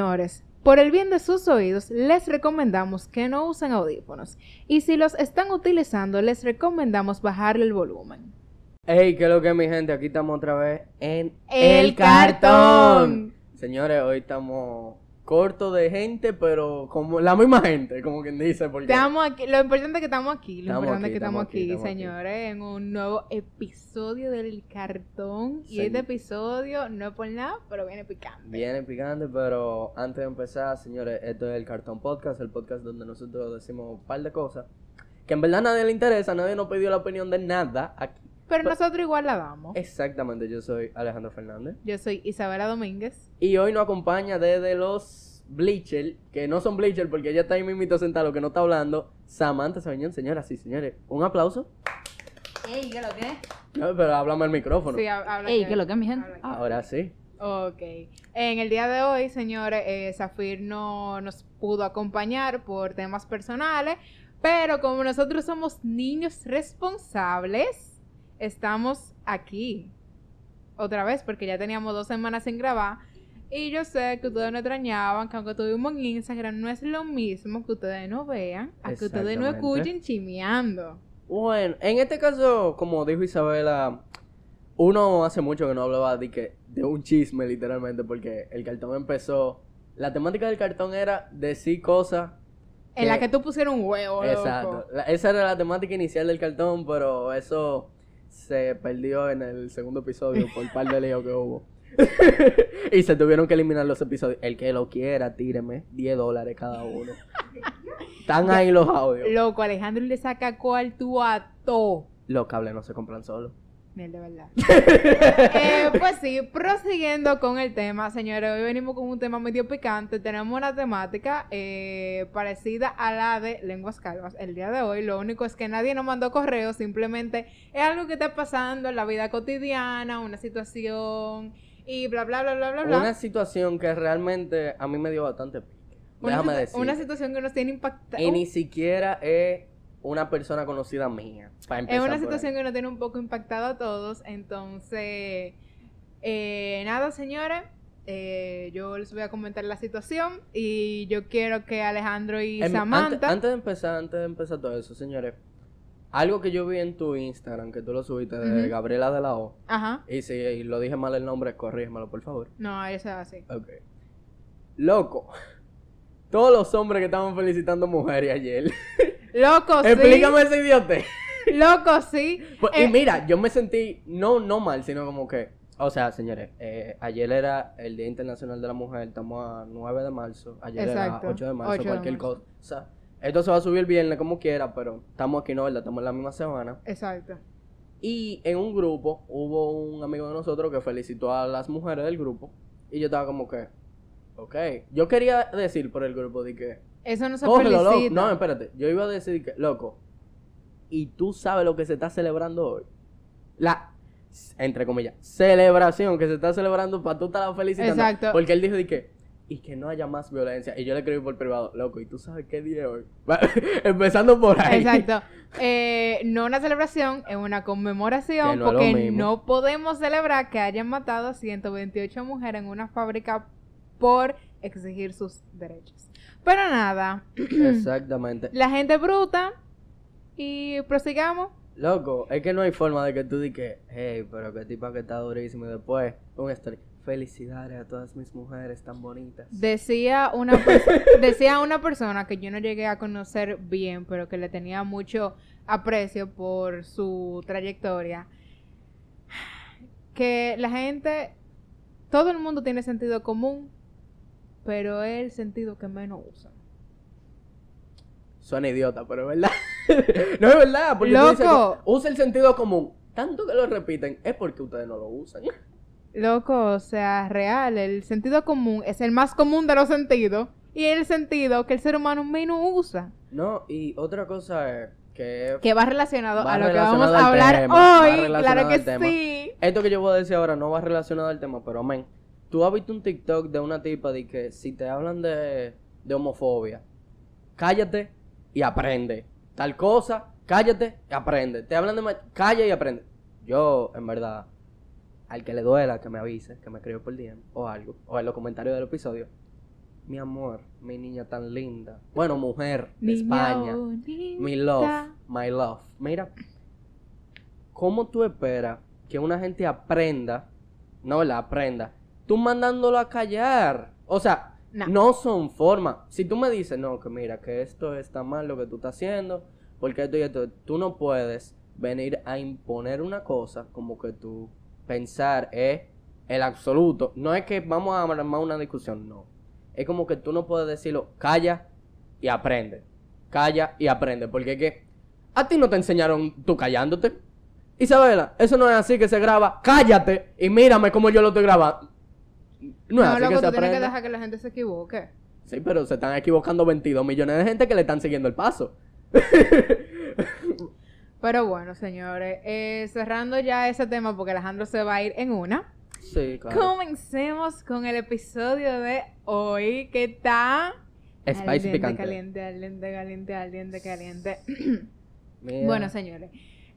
Señores, por el bien de sus oídos, les recomendamos que no usen audífonos. Y si los están utilizando, les recomendamos bajarle el volumen. Hey, ¿qué es lo que es, mi gente? Aquí estamos otra vez en El Cartón. Señores, hoy estamos cortos de gente, pero como la misma gente, como quien dice. Porque... Estamos aquí, lo importante es que estamos aquí, lo Estamos importante es aquí, que estamos aquí, aquí, estamos aquí. señores, en un nuevo episodio del Cartón. Y este episodio no es por nada, pero viene picante. Viene picante, pero antes de empezar, señores, esto es el Cartón Podcast, el podcast donde nosotros decimos un par de cosas que en verdad a nadie le interesa, nadie nos pidió la opinión de nada aquí. Pero nosotros igual la damos. Exactamente, yo soy Alejandro Fernández. Yo soy Isabela Domínguez. Y hoy nos acompaña desde los Bleacher, que no son Bleacher porque ella está ahí mismito sentado, que no está hablando, Samantha Sabiñón, señoras y señores. Un aplauso. Ey, ¿qué lo que? No, pero háblame al micrófono. Sí, ha- habla Ey, que- ¿qué es lo que es, mi gente? habla. Ah. Ahora sí. Ok. En el día de hoy, señores, eh, Zafir no nos pudo acompañar por temas personales, pero como nosotros somos niños responsables, estamos aquí otra vez porque ya teníamos dos semanas sin grabar. Y yo sé que ustedes no extrañaban, que aunque estuvimos en Instagram, no es lo mismo que ustedes no vean, a que ustedes no escuchen chimeando. Bueno, en este caso, como dijo Isabela, uno hace mucho que no hablaba de, que, de un chisme, literalmente, porque el cartón empezó. La temática del cartón era decir cosas. En la que- que tú pusieron un huevo. Exacto. loco. La- esa era la temática inicial del cartón, pero eso se perdió en el segundo episodio por el par de líos que hubo. y se tuvieron que eliminar los episodios. El que lo quiera, tíreme 10 dólares cada uno. Están ahí los audios. Loco, Alejandro le saca cuarto a todo. Los cables no se compran solos. Mierda, de verdad. Eh, pues sí, prosiguiendo con el tema, señores, hoy venimos con un tema medio picante. Tenemos una temática eh, parecida a la de lenguas calvas. El día de hoy, lo único es que nadie nos mandó correo, simplemente es algo que está pasando en la vida cotidiana, una situación y bla, bla, bla, bla, bla, bla. Una situación que realmente a mí me dio bastante pique. Una Déjame decir. una situación que nos tiene impactado. Y ni siquiera es una persona conocida mía. para Es empezar una por ahí. situación que nos tiene un poco impactado a todos. Entonces, eh, nada, señores. eh, yo les voy a comentar la situación y yo quiero que Alejandro y Em, Samantha. Antes, antes de empezar, antes de empezar todo eso, señores. Algo que yo vi en tu Instagram, que tú lo subiste de. Gabriela de la O. Ajá. Y si lo dije mal el nombre, corrígemelo, por favor. No, eso es así. Ok. Loco. Todos los hombres que estaban felicitando mujeres ayer. Loco, sí. Explícame ese idiote. Loco, sí. Pues, Eh, y mira, yo me sentí, no, no mal, sino como que, o sea, señores, eh, ayer era el Día Internacional de la Mujer, estamos a 9 de marzo, ayer Exacto, era 8 de marzo, 8 de cualquier marzo. cosa. Esto se va a subir el viernes como quiera, pero estamos aquí, ¿no? ¿Verdad? Estamos en la misma semana. Exacto. Y en un grupo hubo un amigo de nosotros que felicitó a las mujeres del grupo. Y yo estaba como que, ok. Yo quería decir por el grupo de que, Eso no se cógelo, loco. felicita. No, espérate. Yo iba a decir que, loco, y tú sabes lo que se está celebrando hoy. La, entre comillas, celebración que se está celebrando para tú estar felicitando. Exacto. Porque él dijo de que, y que no haya más violencia. Y yo le escribí por privado, loco, ¿y tú sabes qué día hoy? Empezando por ahí. Exacto. Eh, no una celebración, es una conmemoración no porque no podemos celebrar que hayan matado a 128 mujeres en una fábrica por exigir sus derechos. Pero nada, Exactamente. la gente bruta y prosigamos. Loco, es que no hay forma de que tú digas, hey, pero qué tipa que está durísimo. Y después, un story. Felicidades a todas mis mujeres tan bonitas. Decía una, decía una persona que yo no llegué a conocer bien, pero que le tenía mucho aprecio por su trayectoria, que la gente, todo el mundo tiene sentido común, pero es el sentido que menos usan. Suena idiota, pero es verdad. no es verdad, porque tú dices, Loco. usa el sentido común. Tanto que lo repiten, es porque ustedes no lo usan. Loco, o sea, real, el sentido común es el más común de los sentidos y el sentido que el ser humano menos usa. No, y otra cosa es que Que va relacionado Va a lo que vamos a hablar tema, hoy. Claro que sí. esto que yo voy a decir ahora no va relacionado al tema, pero amén. Tú has visto un TikTok de una tipa de que si te hablan de, de homofobia, cállate y aprende. Tal cosa, cállate y aprende. Te hablan de calla y aprende. Yo, en verdad, al que le duela, que me avise, que me escriba por DM o algo, o en los comentarios del episodio, mi amor, mi niña tan linda. Bueno, mujer, de España. bonita. Mi love, my love. Mira, ¿cómo tú esperas que una gente aprenda? No la aprenda. Tú mandándolo a callar. O sea, No. no son formas. Si tú me dices, no, que mira, que esto está mal lo que tú estás haciendo, porque esto y esto, tú no puedes venir a imponer una cosa como que tú pensar es el absoluto. No es que vamos a armar una discusión, no. Es como que tú no puedes decirlo, calla y aprende. Calla y aprende. Porque es que a ti no te enseñaron tú callándote. Isabela, eso no es así que se graba. Cállate y mírame como yo lo estoy grabando. No es No, así loco, que se tú tienes que dejar que la gente se equivoque. Sí, pero se están equivocando 22 millones de gente que le están siguiendo el paso. Pero bueno, señores, eh, cerrando ya ese tema porque Alejandro se va a ir en una. Sí, claro. Comencemos con el episodio de hoy que está Spicy Caliente, picante. Caliente, caliente, caliente, caliente, caliente. Bueno, señores,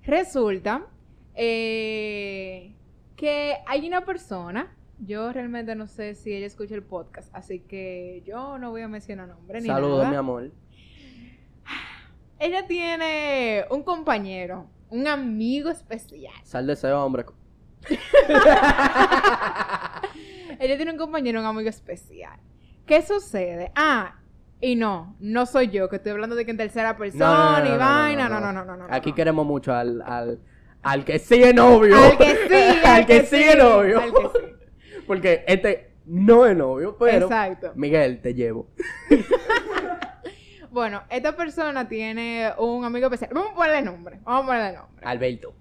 resulta eh, que hay una persona, yo realmente no sé si ella escucha el podcast, así que yo no voy a mencionar nombre ni Saludos, nada. mi amor. Ella tiene un compañero, un amigo especial. Sal de ese hombre. Ella tiene un compañero, un amigo especial. ¿Qué sucede? Ah, y no, no soy yo, que estoy hablando de que en tercera persona y vaina. No, no, no, no, no. Aquí queremos mucho al, al, al que sigue novio. Al que sí, al que sigue novio. al que sí. Porque este no es novio, pero. Exacto. Miguel, te llevo. Bueno, esta persona tiene un amigo especial. Vamos a ponerle nombre. Vamos a ponerle nombre. Alberto.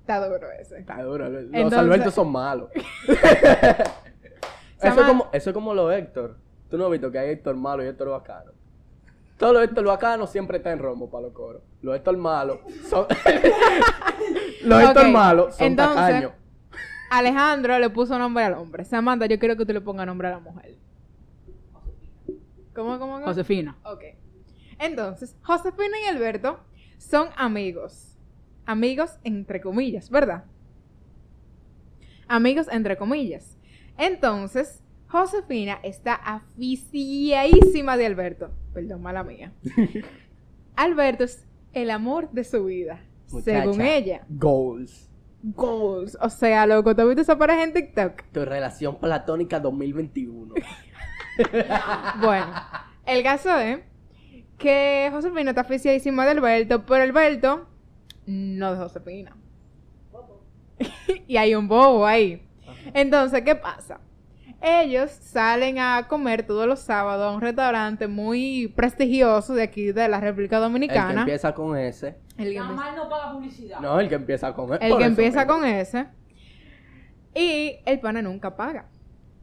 Está duro ese. Está duro. Los Entonces- Albertos son malos. eso, es como, eso es como los Héctor. Tú no has visto que hay Héctor malo y Héctor bacano. Todos los Héctor bacanos siempre están en romo para los coros. Los Héctor malos son. los Héctor malos son entonces- tacaños. Alejandro le puso nombre al hombre. Samantha, yo quiero que tú le pongas nombre a la mujer. ¿Cómo, cómo, cómo? Josefina. Ok. Entonces, Josefina y Alberto son amigos. Amigos entre comillas, ¿verdad? Amigos entre comillas. Entonces, Josefina está aficiadísima de Alberto. Perdón, mala mía. Alberto es el amor de su vida. Según ella. Goals. Goals. O sea, loco, ¿tú has visto esa pareja en TikTok? Tu relación platónica 2021. Bueno, el caso es que Josefina está aficiadísima de Alberto, pero Alberto no de Josefina. y hay un bobo ahí. Entonces, ¿qué pasa? Ellos salen a comer todos los sábados a un restaurante muy prestigioso de aquí de la República El que Dominicana. empieza con ese. El que empieza- no paga publicidad. No, el que empieza con ese. el que empieza con ese. Y el pana nunca paga.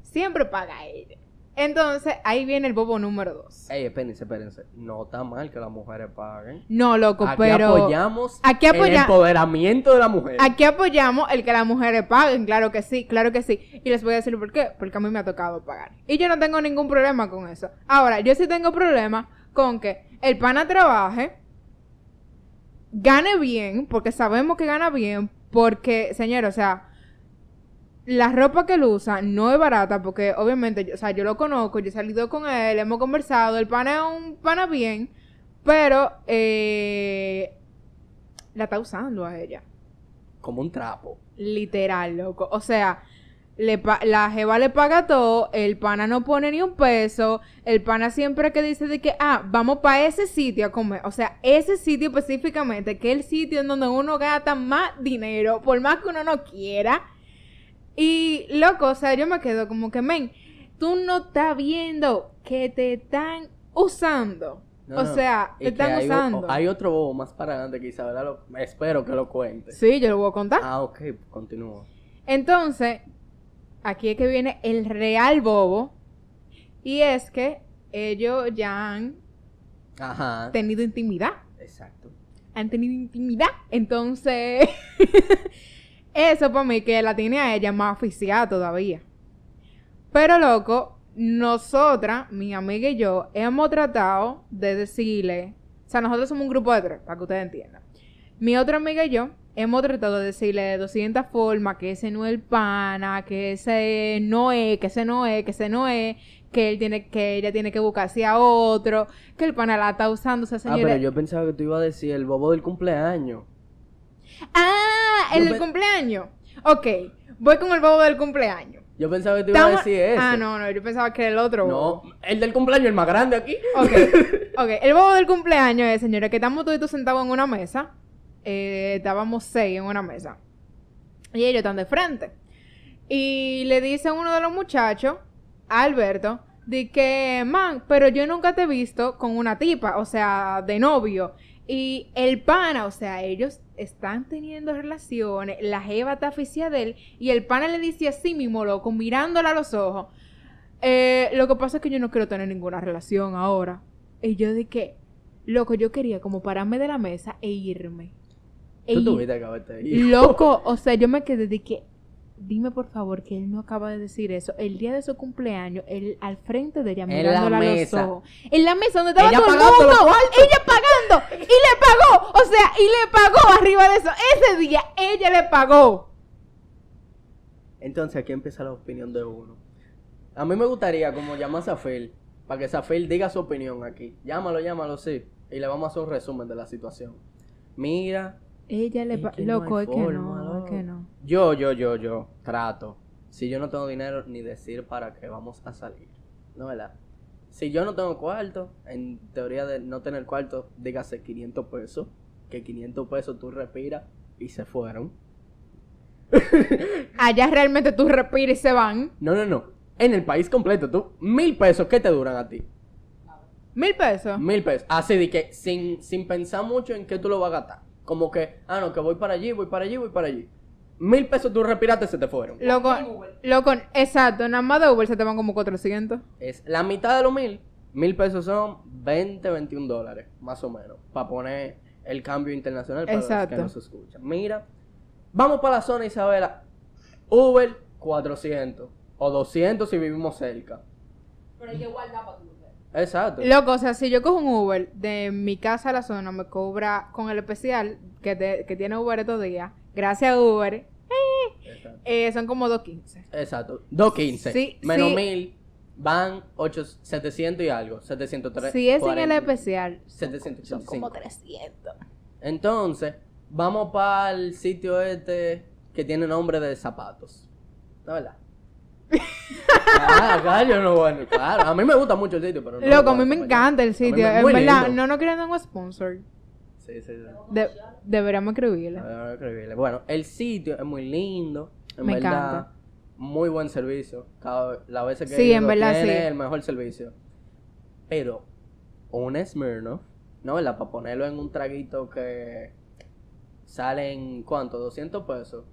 Siempre paga ella. Entonces, ahí viene el bobo número dos. Ey, espérense, espérense. No está mal que las mujeres paguen. No, loco, Aquí pero... apoyamos aquí el apoya- empoderamiento de la mujer. Aquí apoyamos el que las mujeres paguen, claro que sí, claro que sí. Y les voy a decir por qué, porque a mí me ha tocado pagar. Y yo no tengo ningún problema con eso. Ahora, yo sí tengo problema con que el pana trabaje, gane bien, porque sabemos que gana bien, porque, señor, o sea, la ropa que él usa no es barata, porque obviamente, yo- o sea, yo lo conozco, yo he salido con él, hemos conversado, el pana es un pana bien, pero eh, la está usando a ella. Como un trapo. Literal, loco. O sea, le pa- la jeva le paga todo, el pana no pone ni un peso, el pana siempre que dice de que, ah, vamos para ese sitio a comer. O sea, ese sitio específicamente, que es el sitio en donde uno gasta más dinero, por más que uno no quiera. Y, loco, o sea, yo me quedo como que, men, tú no estás viendo que te están usando. No, o no. sea, te están hay, usando. hay otro bobo más para adelante que Isabela lo, espero que lo cuente. Sí, yo lo voy a contar. Ah, ok, continúa. Entonces, aquí es que viene el real bobo. Y es que ellos ya han Ajá. tenido intimidad. Exacto. Han tenido intimidad. Entonces, eso para mí que la tiene a ella más oficial todavía. Pero loco, nosotras, mi amiga y yo, hemos tratado de decirle. O sea, nosotros somos un grupo de tres, para que ustedes entiendan. Mi otra amiga y yo hemos tratado de decirle de 200 formas que ese no es el pana, que ese no es, que ese no es, que ese no es, que él tiene que ella tiene que buscarse a otro, que el pana la está usando, o sea, Ah, pero yo pensaba que tú ibas a decir el bobo del cumpleaños. Ah, el del cumpleaños. Ok, voy con el bobo del cumpleaños. Yo pensaba que tú ibas a Estamos- decir eso. Ah, no, no, yo pensaba que era el otro bobo. No, el del cumpleaños, el más grande aquí. Ok, ok. El bobo del cumpleaños es, señores, que estamos todos sentados en una mesa. Eh, estábamos seis en una mesa. Y ellos están de frente. Y le dice a uno de los muchachos, a Alberto, de que, man, pero yo nunca te he visto con una tipa, o sea, de novio. Y el pana, o sea, ellos están teniendo relaciones, la jeva está aficia de él, y el pana le dice así mismo, loco, mirándola a los ojos. Eh, lo que pasa es que yo no quiero tener ninguna relación ahora. Y yo dije, loco, yo quería como pararme de la mesa e irme. E Tú ir- tuviste que. Loco, o sea, yo me quedé de que, dime por favor que él no acaba de decir eso. El día de su cumpleaños, él al frente de ella, mirándola a los mesa. ojos. En la mesa donde estaba Ella todo el mundo. Ella pagando. Y le pagó. O sea, y le pagó arriba de eso. Ese día, ella le pagó. Entonces aquí empieza la opinión de uno. A mí me gustaría como llamar a Zafir, para que Zafir diga su opinión aquí. Llámalo, llámalo, sí. Y le vamos a hacer un resumen de la situación. Mira, Ella le Es pagó. que no Loco, es que no, es que no. Yo, yo, yo, yo, trato. Si yo no tengo dinero, ni decir para qué vamos a salir. ¿No verdad? Si yo no tengo cuarto, en teoría de no tener cuarto, dígase 500 pesos. Que 500 pesos tú respiras y se fueron. Allá realmente tú respiras y se van. No, no, no. En el país completo, tú, mil pesos, ¿qué te duran a ti? Mil pesos. Mil pesos. Así de que sin, sin pensar mucho en qué tú lo vas a gastar. Como que, ah, no, que voy para allí, voy para allí, voy para allí. Mil pesos tú respiraste, se te fueron. Loco, loco, exacto, nada más de Uber se te van como 400. Es la mitad de los mil. Mil pesos son 20, 21 dólares, más o menos. Para poner el cambio internacional para los Exacto. que nos escuchan. Mira, vamos para la zona Isabela. Uber, 400. O 200 si vivimos cerca. Pero hay que guardar para tu mujer. Exacto. Loco, o sea, si yo cojo un Uber de mi casa a la zona, me cobra con el especial que, te- que tiene Uber estos días. Gracias a Uber. Eh, son como 2.15. Exacto. 215. Sí, Menos sí. 1000 van 8, 700 y algo. 703. Si es en el especial, son, 785. son como 300. Entonces, vamos para el sitio este que tiene nombre de zapatos. ¿No verdad? ah, yo no bueno, claro. A mí me gusta mucho el sitio, pero no. lo Loco, a mí me encanta el sitio. En verdad, no, no quieren dar un sponsor. Sí, sí, sí. De- deberíamos escribirle. Bueno, el sitio es muy lindo. En Me verdad, encanta. muy buen servicio. Cada la veces que Sí, en verdad, tiene sí. el mejor servicio. Pero, un Smirnoff, ¿no? ¿Verdad? Para ponerlo en un traguito que salen, ¿cuánto? 200 pesos.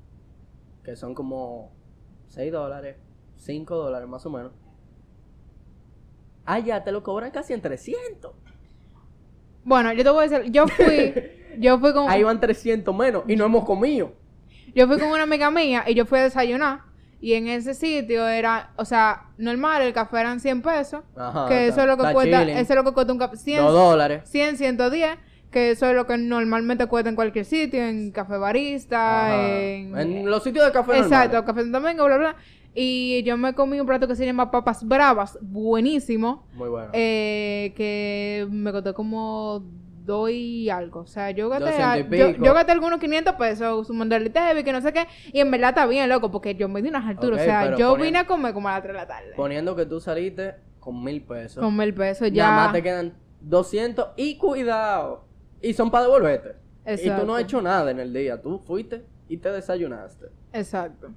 Que son como 6 dólares, 5 dólares más o menos. Ah, ya, te lo cobran casi en 300. Bueno, yo te voy a decir, yo fui, yo fui con, Ahí van 300 menos y no hemos comido. yo fui con una amiga mía y yo fui a desayunar. Y en ese sitio era, o sea, normal, el café eran 100 pesos. Ajá, que eso es lo que cuesta, chilling. eso es lo que cuesta un café. 100, 2 dólares. 100, 110, que eso es lo que normalmente cuesta en cualquier sitio, en café barista, en... En los sitios de café Exacto, normales. café Santo Domingo, bla, bla. Y yo me comí un plato que se llama papas bravas, buenísimo, Muy bueno. eh, que me costó como dos y algo. O sea, yo gasté, 200 y al- yo, yo gasté algunos 500 pesos sumando el TV, que no sé qué, y en verdad está bien, loco, porque yo me di unas alturas. O sea, yo poniendo- vine a comer como a las 3 de la tarde. Poniendo que tú saliste con mil pesos. Con mil pesos Nada más ya. te quedan 200 y cuidado. Y son para devolverte. Y tú no Exacto. has hecho nada en el día. Tú fuiste y te desayunaste. Exacto.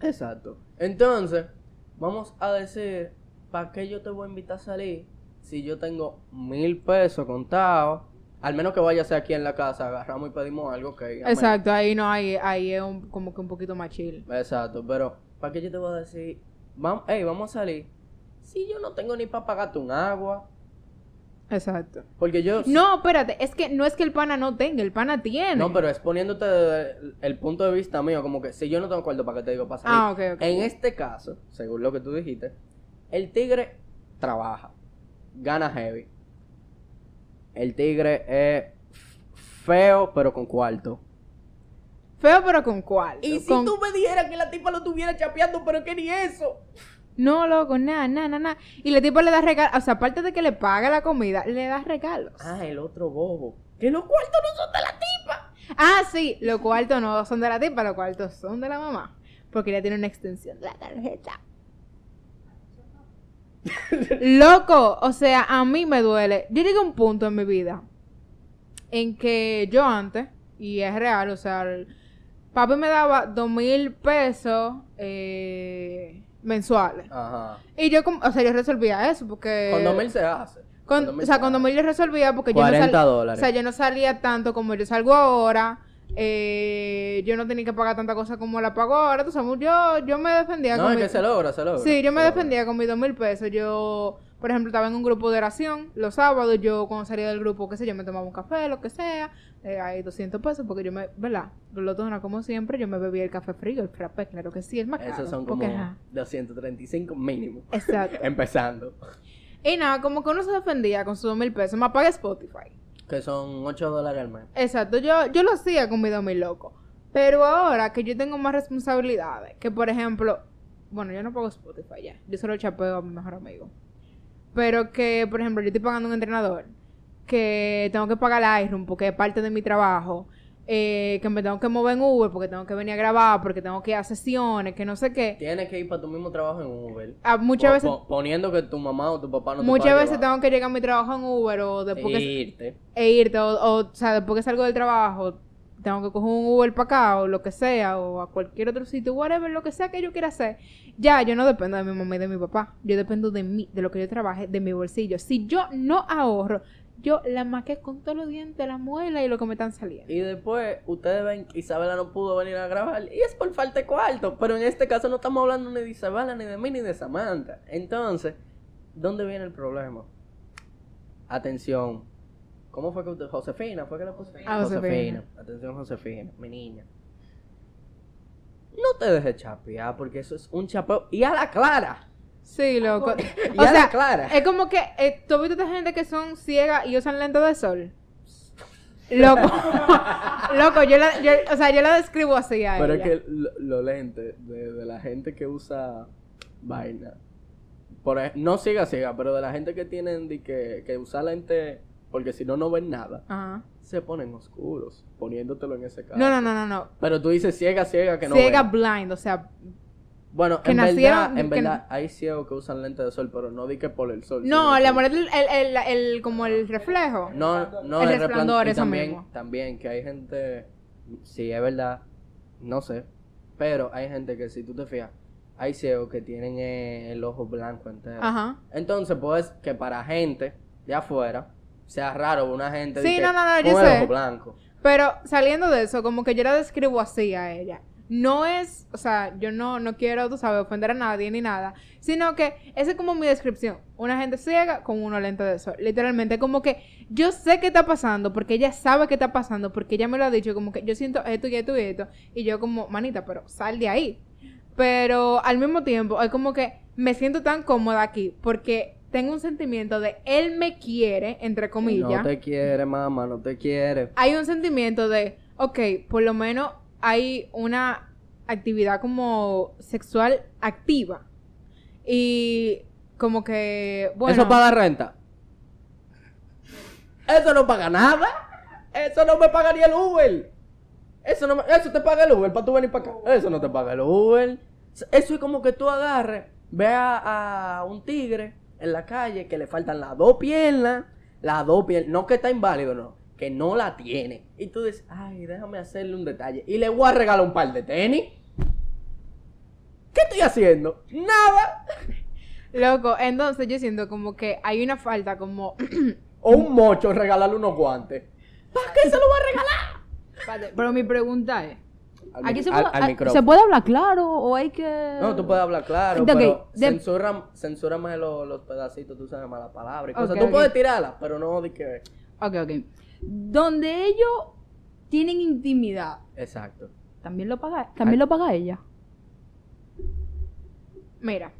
Exacto. Entonces, vamos a decir, ¿para qué yo te voy a invitar a salir si yo tengo mil pesos contados? Al menos que vayas aquí en la casa, agarramos y pedimos algo que... amén. Exacto, ahí no, ahí, ahí es un- como que un poquito más chill. Exacto, pero ¿para qué yo te voy a decir? Vamos, hey, vamos a salir. Si yo no tengo ni para pagarte un agua. Exacto. Porque yo... No, espérate, es que no es que el pana no tenga, el pana tiene. No, pero es poniéndote desde el punto de vista mío, como que si yo no tengo cuarto para que te digo salir. Ah, ok, ok. En este caso, según lo que tú dijiste, el tigre trabaja, gana heavy. El tigre es feo, pero con cuarto. Feo, pero con cuál. Y si Con- tú me dijeras que la tipa lo estuviera chapeando, pero que ni eso. No, loco, nada, nada, nada, nada. Y la tipa le da regalos, o sea, aparte de que le paga la comida, le da regalos. Ah, el otro bobo. Que los cuartos no son de la tipa. Ah, sí, los cuartos no son de la tipa, los cuartos son de la mamá. Porque ella tiene una extensión de la tarjeta. Loco, o sea, a mí me duele. Yo llegué a un punto en mi vida en que yo antes, y es real, o sea, el- papi me daba dos mil pesos eh, mensuales. Ajá. Y yo, como- o sea, yo resolvía eso porque... Con 2000 se hace. Con- Con o sea, cuando me yo resolvía porque yo no, 40 sal- dólares. o sea, yo no salía tanto como yo salgo ahora. eh, yo no tenía que pagar tanta cosa como la pago ahora. Tú sabes, yo, yo me defendía No, con es mi- que se logra, se logra. Sí, yo me logra. defendía con mis dos mil pesos. Yo, por ejemplo, estaba en un grupo de oración los sábados. Yo, cuando salía del grupo, qué sé yo, me tomaba un café, lo que sea. Eh, hay 200 pesos porque yo me, ¿verdad? Glotona, como siempre, yo me bebía el café frío, el frappé, claro que sí, es más caro. Esos son como porque, ajá. 235 mínimo. Exacto. Empezando. Y nada, como que uno se defendía con sus dos mil pesos. Me apaga Spotify. Que son 8 dólares al mes. Exacto, yo, yo lo hacía con mi dos mil loco. Pero ahora que yo tengo más responsabilidades, que por ejemplo, bueno, yo no pago Spotify ya, yo solo chapeo a mi mejor amigo. Pero que, por ejemplo, yo estoy pagando un entrenador, que tengo que pagar el iRoom porque es parte de mi trabajo, eh, que me tengo que mover en Uber porque tengo que venir a grabar, porque tengo que ir a sesiones, que no sé qué. Tienes que ir para tu mismo trabajo en Uber. Ah, muchas veces, po- poniendo que tu mamá o tu papá no te muchas veces llevar. tengo que llegar a mi trabajo en Uber o después que irte. e irte, o, o, o sea, después que salgo del trabajo, tengo que coger un Uber para acá, o lo que sea, o a cualquier otro sitio, whatever, lo que sea que yo quiera hacer. Ya, yo no dependo de mi mamá y de mi papá. Yo dependo de mí, de lo que yo trabaje, de mi bolsillo. Si yo no ahorro, yo la maqué con todos los dientes, la muela y lo que me están saliendo. Y después ustedes ven que Isabela no pudo venir a grabar. Y es por falta de cuarto. Pero en este caso no estamos hablando ni de Isabela, ni de mí, ni de Samantha. Entonces, ¿dónde viene el problema? Atención. ¿Cómo fue que usted? Josefina, ¿fue que le puso? Ah, Josefina. Atención, Josefina, mi niña. No te dejes chapear porque eso es un chapeo. Y a la clara. Sí, loco. O sea, clara. es como que, eh, ¿tú has visto esta gente que son ciegas y usan lentes de sol? Loco. Loco, yo la, yo, o sea, yo la describo así a Pero es ella. que lo- los lentes de, de la gente que usa vaina. Por no siga, siga, pero de la gente que tienen de que, que usa lentes porque si no, no ven nada, Ajá. se ponen oscuros, poniéndotelo en ese caso. No, no, no, no, no. Pero tú dices ciega, ciega, que no Ciega ven. blind, o sea, Bueno, que en nacieron- verdad, en que- verdad, hay ciegos que usan lentes de sol, pero no di que por el sol. no, que- molesta el, el, el, el- como el reflejo. No, no, El el resplandor, eso también, mismo. también que hay gente, sí, es verdad, no sé, pero hay gente que si tú te fijas, hay ciegos que tienen eh, el ojo blanco entero. Ajá. Entonces, pues, que para gente de afuera sea raro una gente Sí, que no, no, no, con yo el sé. ojo blanco. Pero saliendo de eso, como que yo la describo así a ella. No es, o sea, yo no, no quiero, tú sabes, ofender a nadie ni nada, sino que esa es como mi descripción. Una gente ciega con unos lentes de sol. Literalmente, como que yo sé qué está pasando, porque ella sabe qué está pasando, porque ella me lo ha dicho, como que yo siento esto y esto y esto, y yo como, manita, pero sal de ahí. Pero al mismo tiempo, es como que me siento tan cómoda aquí, porque tengo un sentimiento de él me quiere, entre comillas No te quiere, mamá, no te quiere. hay un sentimiento de, ok, por lo menos hay una actividad como sexual activa. Y como que, bueno, ¿Eso paga renta? Eso no paga nada. Eso no me pagaría el Uber. Eso, no me- eso te paga el Uber para tú venir para acá. Eso no te paga el Uber. Eso es como que tú agarres, veas a un tigre en la calle que le faltan las dos piernas, las dos piernas, no que está inválido, no, que no la tiene. Y tú dices, ay, déjame hacerle un detalle. Y le voy a regalar un par de tenis. ¿Qué estoy haciendo? Nada. loco, entonces yo siento como que hay una falta como... O un mocho, regalarle unos guantes. ¿Para qué se lo va a regalar? Espérate, Pero mi pregunta es, Al, ¿aquí se al- puede, al a- micrófono. ¿se puede hablar claro o hay que...? No, tú puedes hablar claro, Ok, pero de- censura, censúrame los, los pedacitos, tú sabes, malas palabras cosas. Ok, tú puedes tirarlas, pero no de que... Ok, ok. Donde ellos tienen intimidad, Exacto. ¿también lo paga, también lo paga ella? Mira,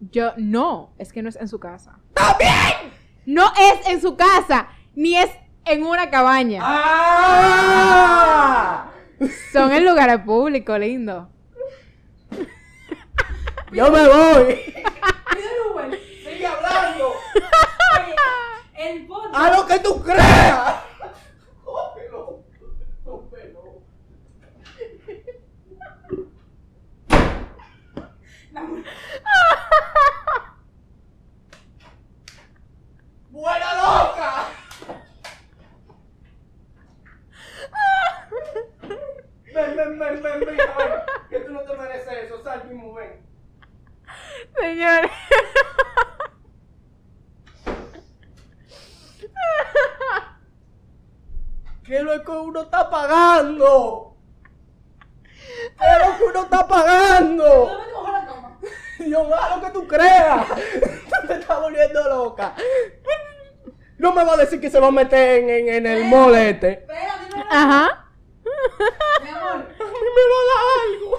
yo no, es que no es en su casa. ¡También! No es en su casa, ni es en una cabaña. ¡Ah! Son en lugares públicos, lindo. Yo me voy. Pide el Uber. Sigue hablando. Oye, el podcast. A lo que tú creas. ¡Buena loca! Ven, ven, ven, ven, ven, ven, que tú no te mereces eso, sal mismo, ven. Señores. ¿Qué es lo que uno está pagando? ¿Qué es lo que uno está pagando? ¿Dónde me cojo la cama? Dios mío, lo que tú creas. Tú te estás volviendo loca. No me va a decir que se va a meter en, en- en el molete. Espera, dime la- Ajá. Mi amor. A mí me va a dar algo.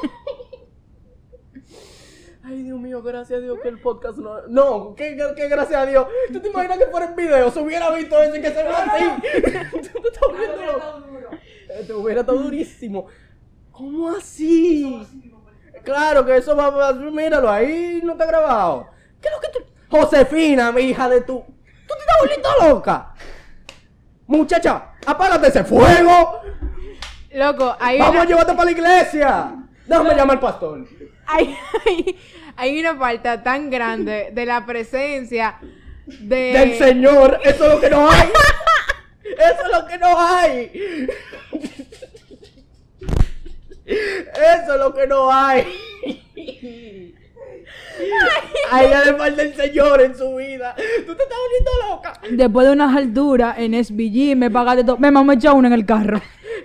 Ay, Dios mío, gracias a Dios que el podcast no. No, que, que- gracias a Dios. ¿Tú te imaginas que fuera en video? Se hubiera visto eso y que se ve así. Tú te estás volviendo Hubiera loca. estado duro. Te hubiera estado durísimo. ¿Cómo así? Claro que eso va a... Míralo, ahí no está grabado. ¿Qué es lo que tú... Josefina, mi hija de tu... ¿Tú te estás volviendo loca? Muchacha, apágate ese fuego. Loco, hay Vamos una, a llevarte para la iglesia. Déjame llamar al pastor. hay, hay, hay una falta tan grande de la presencia de... Del Señor. Eso es lo que no hay. Eso es lo que no hay. Eso es lo que no hay. A ella le falta el Señor en su vida. Tú te estás volviendo loca. Después de unas alturas en SBG, me pagaste todo. Me mamá echado uno en el carro.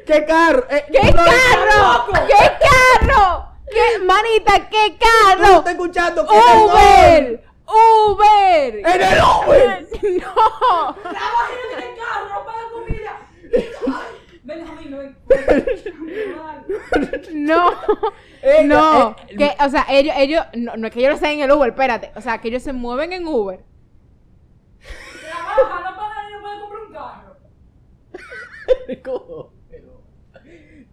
¿Qué carro? Eh, ¿Qué no, carro? ¿Qué carro? ¿Qué, manita, qué ¿Tú no carro? estás escuchando? ¿Qué carro? Uber, Uber. ¡En el Uber! No. Trabaja en el carro, no paga comida. Ven, déjame, ven. No, Ella, no, eh, que, o sea, ellos, ellos, no, no es que ellos lo sean en el Uber, espérate, o sea, que ellos se mueven en Uber. Trabaja, no paga ni no puede comprar un carro. Cógelo.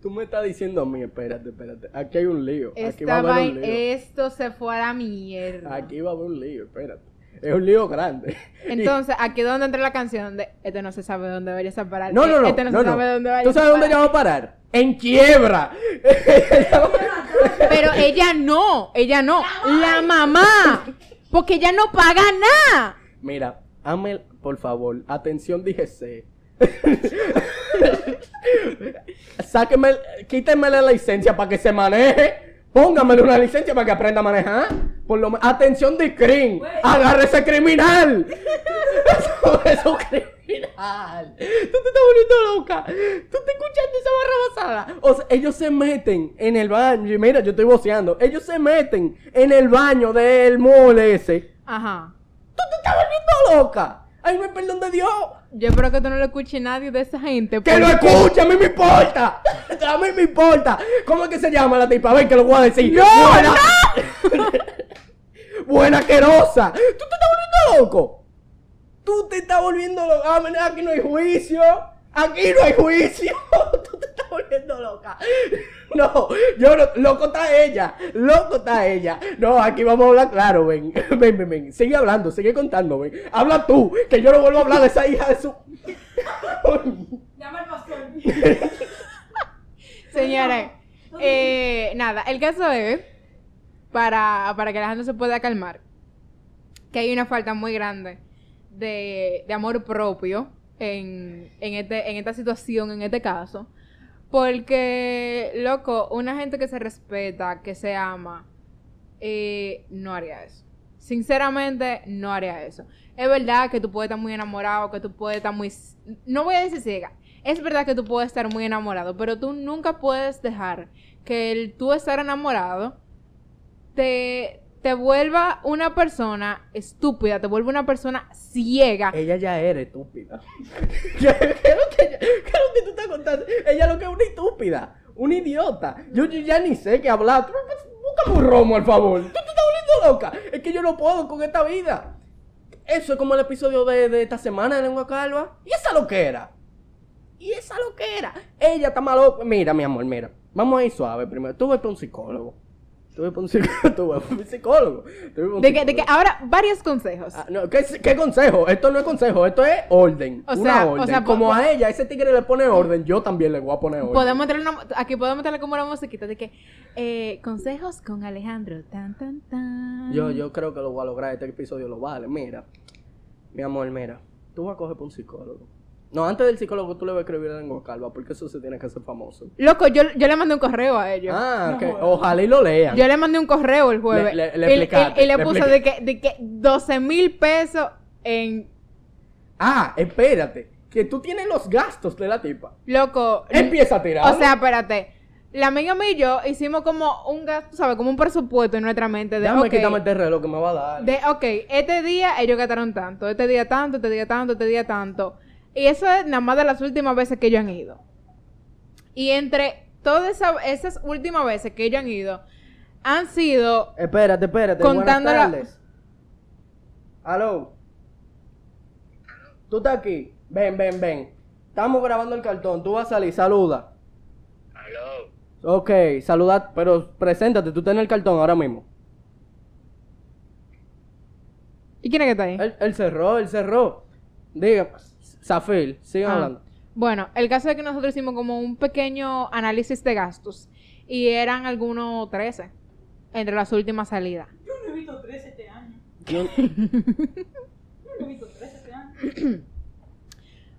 Tú me estás diciendo a mí, espérate, espérate. Aquí hay un lío. Aquí va a haber un lío. esto se fue a la mierda. Aquí va a haber un lío, espérate. Es un lío grande. Entonces, aquí es donde entra la canción de este no se sabe dónde vayas a parar. No, no, no. Este no, no, se no. sabe dónde vayas ¿Tú sabes dónde ya parar. va a parar? En quiebra. Pero ella no, ella no. La mamá. Porque ella no paga nada. Mira, Amel, por favor, atención, DGC. Sáqueme, quítenme la licencia para que se maneje. Póngamele una licencia para que aprenda a manejar. Por lo atención, Discrim. Agarre ese criminal. Eso es un criminal. Tú te estás volviendo loca. Tú estás escuchando esa barra basada. O sea, ellos se meten en el baño. Mira, yo estoy voceando. Ellos se meten en el baño del mole ese. Ajá. ¡Tú te estás volviendo loca! ¡Ay, no hay perdón de Dios! Yo espero que tú no lo escuches nadie de esa gente. ¡Que lo escuche! ¡A mí me importa! ¡A mí me importa! ¿Cómo es que se llama la tipa? Ven que lo voy a decir. ¡No, ¡Buena! ¡Buena asquerosa! ¿Tú te estás volviendo loco? ¡Tú te estás volviendo loco! Ah, aquí no hay juicio. Aquí no hay juicio. Volviendo loca. No, yo no, loco está ella. Loco está ella. No, aquí vamos a hablar claro, ven. Ven, ven, ven. Sigue hablando, sigue contando, ven. Habla tú, que yo no vuelvo a hablar de esa hija de su. Llama al pastor. Señores, eh, nada, el caso es, para, para que la gente se pueda calmar, que hay una falta muy grande de, de amor propio en, en, este, en esta situación, en este caso. Porque, loco, una gente que se respeta, que se ama, eh, no haría eso. Sinceramente, no haría eso. Es verdad que tú puedes estar muy enamorado, que tú puedes estar muy... No voy a decir ciega. Es verdad que tú puedes estar muy enamorado, pero tú nunca puedes dejar que el tú estar enamorado te, te vuelva una persona estúpida, te vuelva una persona ciega. Ella ya era estúpida. ¿Qué, es lo que, es tú estás contando? Ella lo que es una estúpida, una idiota. Yo, ya ni sé qué hablar. Pues, Búscame un romo, al favor. Tú te estás volviendo loca. Es que yo no puedo con esta vida. Eso es como el episodio de, de esta semana de Lengua Calva. ¿Y esa lo que era? Y esa lo que era. Ella está malo. Mira, mi amor, mira. Vamos a ir suave primero. Tú ves para un psicólogo. Psicólogo. Tú ves para un psicólogo. Un De que, de que ahora, varios consejos. Ah, no, ¿qué, qué consejo? Esto no es consejo, esto es orden. O una sea, o orden. sea, Como po- a ella, ese tigre le pone orden, yo también le voy a poner orden. Podemos una, aquí podemos meterle como una musiquita de que eh, consejos con Alejandro. Tan, tan, tan. Yo, yo creo que lo voy a lograr. Este episodio lo vale. Mira, mi amor, mira. Tú vas a coger para un psicólogo. No, antes del psicólogo tú le vas a escribir en lengua calva porque eso se tiene que hacer famoso. Loco, yo, yo le mandé un correo a ellos. Ah, que ojalá y lo lean. Yo le mandé un correo el jueves. Le- le- le y, y- explicaste, y le le puse de que, de que 12 mil pesos en. Ah, espérate. Que tú tienes los gastos de la tipa. Loco. Empieza a tirar. O sea, espérate. La amiga mía y yo hicimos como un gasto, ¿sabes? Como un presupuesto en nuestra mente de. déjame ok, quitarme este reloj que me va a dar. De, ok, este día ellos gastaron tanto, este día tanto, este día tanto, este día tanto. Y eso es nada más de las últimas veces que ellos han ido. Y entre todas esa- esas últimas veces que ellos han ido, han sido Espérate, espérate. Contando. Aló. Tú estás aquí. Ven, ven, ven. Estamos grabando el cartón. Tú vas a salir. Saluda. Aló, Ok, saluda. Pero preséntate. Tú estás en el cartón ahora mismo. ¿Y quién es que está ahí? Él, él cerró, él cerró. Diga, Zafir, sigan Ah. hablando. Bueno, el caso es que nosotros hicimos como un pequeño análisis de gastos. Y eran algunos 13 entre las últimas salidas. Yo no he visto 13 este año. Yo- Yo no he visto 13 este año.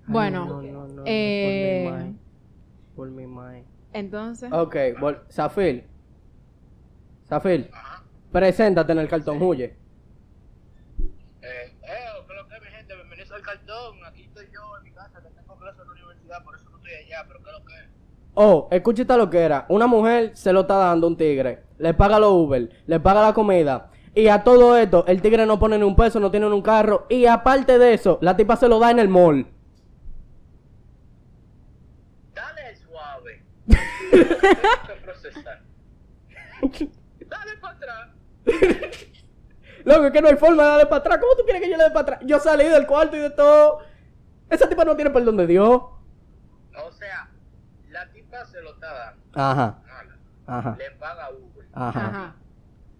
Bueno, Ay, no, no, no, eh, por mi mae. Por mi mae. entonces. Ok, Zafir. Zafir, preséntate en el cartón, huye. eh, eh, ¿qué es lo que es, mi gente? Bienvenidos al cartón. Aquí estoy yo en mi casa, que tengo clase por eso no estoy allá, pero ¿qué es lo que es? Oh, escucha lo que era. Una mujer se lo está dando a un tigre. Le paga los Uber, le paga la comida. Y a todo esto, el tigre no pone ni un peso, no tiene ni un carro. Y aparte de eso, la tipa se lo da en el mall. Dale suave. Dale para atrás. Loco, es que no hay forma de darle para atrás. ¿Cómo tú quieres que yo le dé para atrás? Yo salí del cuarto y de todo. Esa tipa no tiene perdón de Dios. O sea, la tipa se lo está dando. Ajá, Mala. ajá, Le paga Uber ajá, Ajá.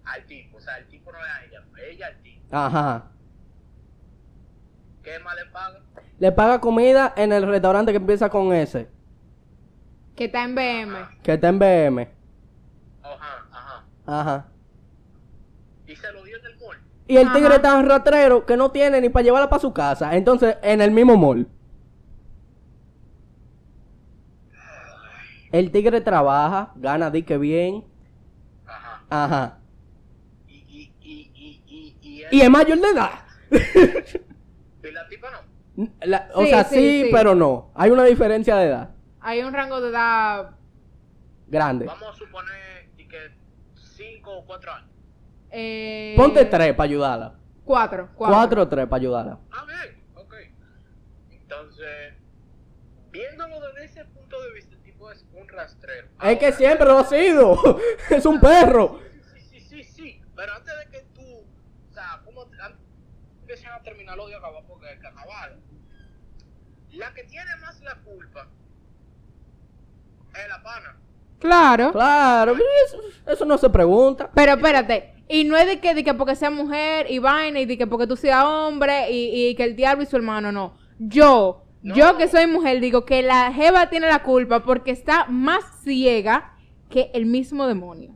al tipo. O sea, el tipo no es a ella, ella al tipo. ajá. ¿Qué más le paga? Le paga comida en el restaurante que empieza con S. Que está en BM. Que está en BM. Ajá, ajá. Ajá. Y se lo dio en el mall. Y el Ajá. tigre tan ratrero que no tiene ni para llevarla para su casa. Entonces, en el mismo mall. El tigre trabaja, gana di que bien. Ajá. Ajá. Y, y, y, y, y, y, es mayor de edad. y la tipa no. La- o Sí, sea, sí, sí, sí. pero no. Hay una diferencia de edad. Hay un rango de edad. Grande. Vamos a suponer y que 5 o 4 años. Eh, Ponte tres para ayudarla. Cuatro. Cuatro. Cuatro o tres para ayudarla. Ah, bien, ok. Entonces, viéndolo desde ese punto de vista, el rastrero. Es que siempre lo ha sido. es un perro. Sí, sí, sí, sí. Pero antes de que tú, o sea, como te- antes que se a terminar lo de acabar porque el carnaval, la que tiene más la culpa es la pana. Claro. Claro, eso, eso no se pregunta. Pero espérate. Y no es de que, de que porque sea mujer y vaina y de que porque tú seas hombre y, y que el diablo y su hermano, no. Yo, No. yo que soy mujer, digo que la Jeva tiene la culpa porque está más ciega que el mismo demonio.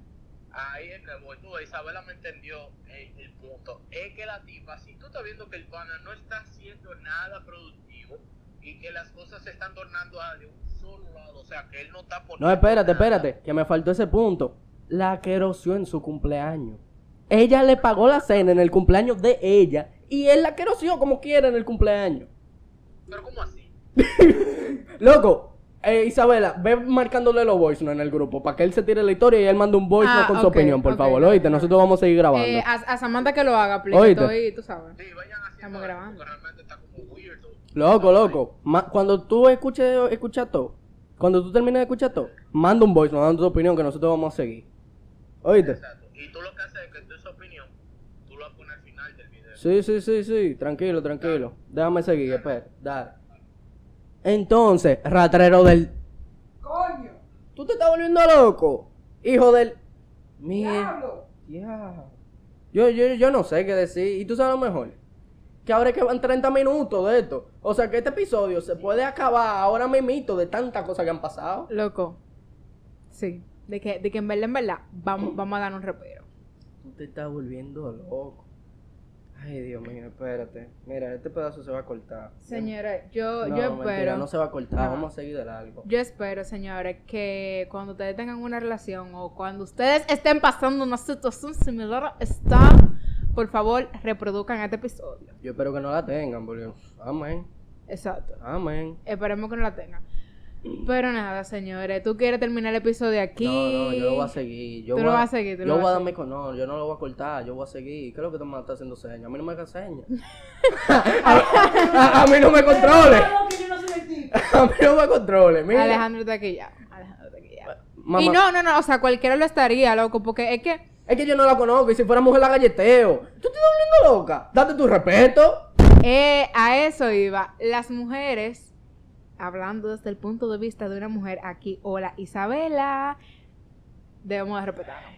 Ahí es que voy. Tú, Isabela me entendió el, el punto. Es que la tipa, si tú estás viendo que el pana no está haciendo nada productivo y que las cosas se están tornando a de un solo lado, o sea, que él no está poniendo No, espérate, nada. espérate, que me faltó ese punto. La que erosió en su cumpleaños. Ella le pagó la cena en el cumpleaños de ella y él la que erosió como quiera en el cumpleaños. Pero ¿cómo así? Loco, eh, Isabela, ve marcándole los voice notes en el grupo para que él se tire la historia y él mande un voice Ah, note con su ok, opinión, por ok, favor. ok, Oíste, nosotros vamos a seguir grabando. Eh, a, a Samantha que lo haga, please. Oíste. Estoy, tú sabes. Sí, vayan haciendo Estamos grabando. porque realmente está como weird. Loco, loco. Ma- cuando tú escuches escucha todo, cuando tú termines de escuchar todo, manda un voice note dando tu opinión que nosotros vamos a seguir. Oíste. Exacto. Y tú lo que haces es que tú esa opinión, tú la pones al final del video. Sí, sí, sí, sí, tranquilo, tranquilo. Déjame seguir, espera, dale. Entonces, ratrero del. Coño. ¿Tú te estás volviendo loco? Hijo del. Mira. Diablo. Ya. Yo, yo, yo no sé qué decir. ¿Y tú sabes lo mejor? Que ahora es que van 30 minutos de esto. O sea que este episodio se puede acabar ahora mismito de tantas cosas que han pasado. Loco. Sí. De que, de que en verdad, en verdad, vamos, vamos a dar un repero. Tú te estás volviendo loco. Ay, Dios mío, espérate. Mira, este pedazo se va a cortar. Señores, yo, no, yo mentira, espero. no se va a cortar. No. Vamos a seguir de largo. Yo espero, señores, que cuando ustedes tengan una relación o cuando ustedes estén pasando una situación similar a esta, por favor, reproduzcan este episodio. Yo espero que no la tengan, porque. Amén. Exacto. Amén. Esperemos que no la tengan. Pero nada, señores, tú quieres terminar el episodio aquí. No, no, yo lo voy a seguir. Yo Tú voy lo a- vas a seguir, tú yo lo voy a darme con. No, yo no lo voy a cortar. Yo voy a seguir. ¿Qué es lo que tú me estás haciendo señas? A mí no me hagas señas. a, a- a mí no me controle. Claro que yo no soy el tipo. A mí no me controle. Mira. Alejandro está aquí ya. Alejandro está aquí ya. Mamá, Y no, no, no, o sea, cualquiera lo estaría, loco, porque es que Es que yo no la conozco. Y si fuera mujer la galleteo. ¿Tú te estás volviendo loca? Date tu respeto. eh, a eso iba. Las mujeres, hablando desde el punto de vista de una mujer aquí, hola Isabela, debemos de respetarnos.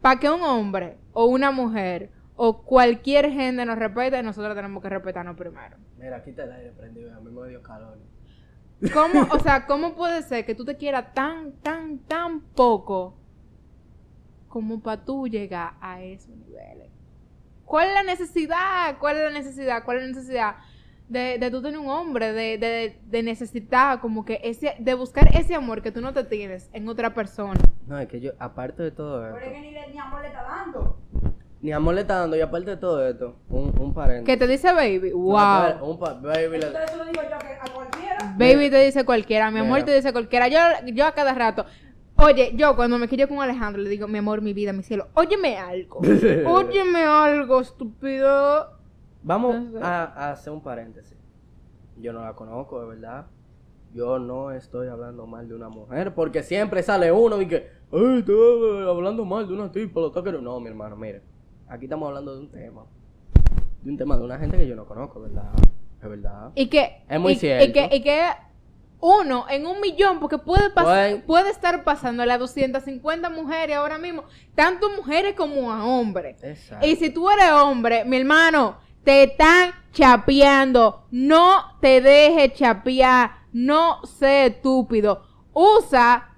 Para que un hombre o una mujer o cualquier gente nos respete, nosotros tenemos que respetarnos primero. Mira, está el aire prendido. A mí me dio calor. ¿Cómo, o sea, cómo puede ser que tú te quieras tan, tan, tan poco como para tú llegar a esos niveles? ¿Cuál es la necesidad? ¿Cuál es la necesidad? ¿Cuál es la necesidad de, de tú tener un hombre? De, de, de necesitar como que ese, de buscar ese amor que tú no te tienes en otra persona. No, es que yo, aparte de todo Pero es esto. que ni, le- ni amor le está dando. Ni amor le está dando. Y aparte de todo esto, un, un paréntesis. Que te dice baby, No, wow. Un pa- baby, le- Entonces eso lo digo yo que a cualquiera. Baby te dice cualquiera, mi amor Mira. te dice cualquiera. Yo, yo a cada rato. Oye, yo cuando me quillo con Alejandro le digo, mi amor, mi vida, mi cielo, óyeme algo. óyeme algo, estúpido. Vamos a, a hacer un paréntesis. Yo no la conozco, de verdad. Yo no estoy hablando mal de una mujer, porque siempre sale uno y que, ay, estoy hablando mal de una tipa, lo está queriendo". No, mi hermano, mire. Aquí estamos hablando de un tema. De un tema de una gente que yo no conozco, ¿verdad? Es verdad. Y que. Es muy y, cierto. Y que, y que uno en un millón, porque puede, Pueden- puede estar pasando a 250 mujeres ahora mismo, tanto mujeres como a hombres. Exacto. Y si tú eres hombre, mi hermano, te están chapeando. No te dejes chapear. No sé estúpido. Usa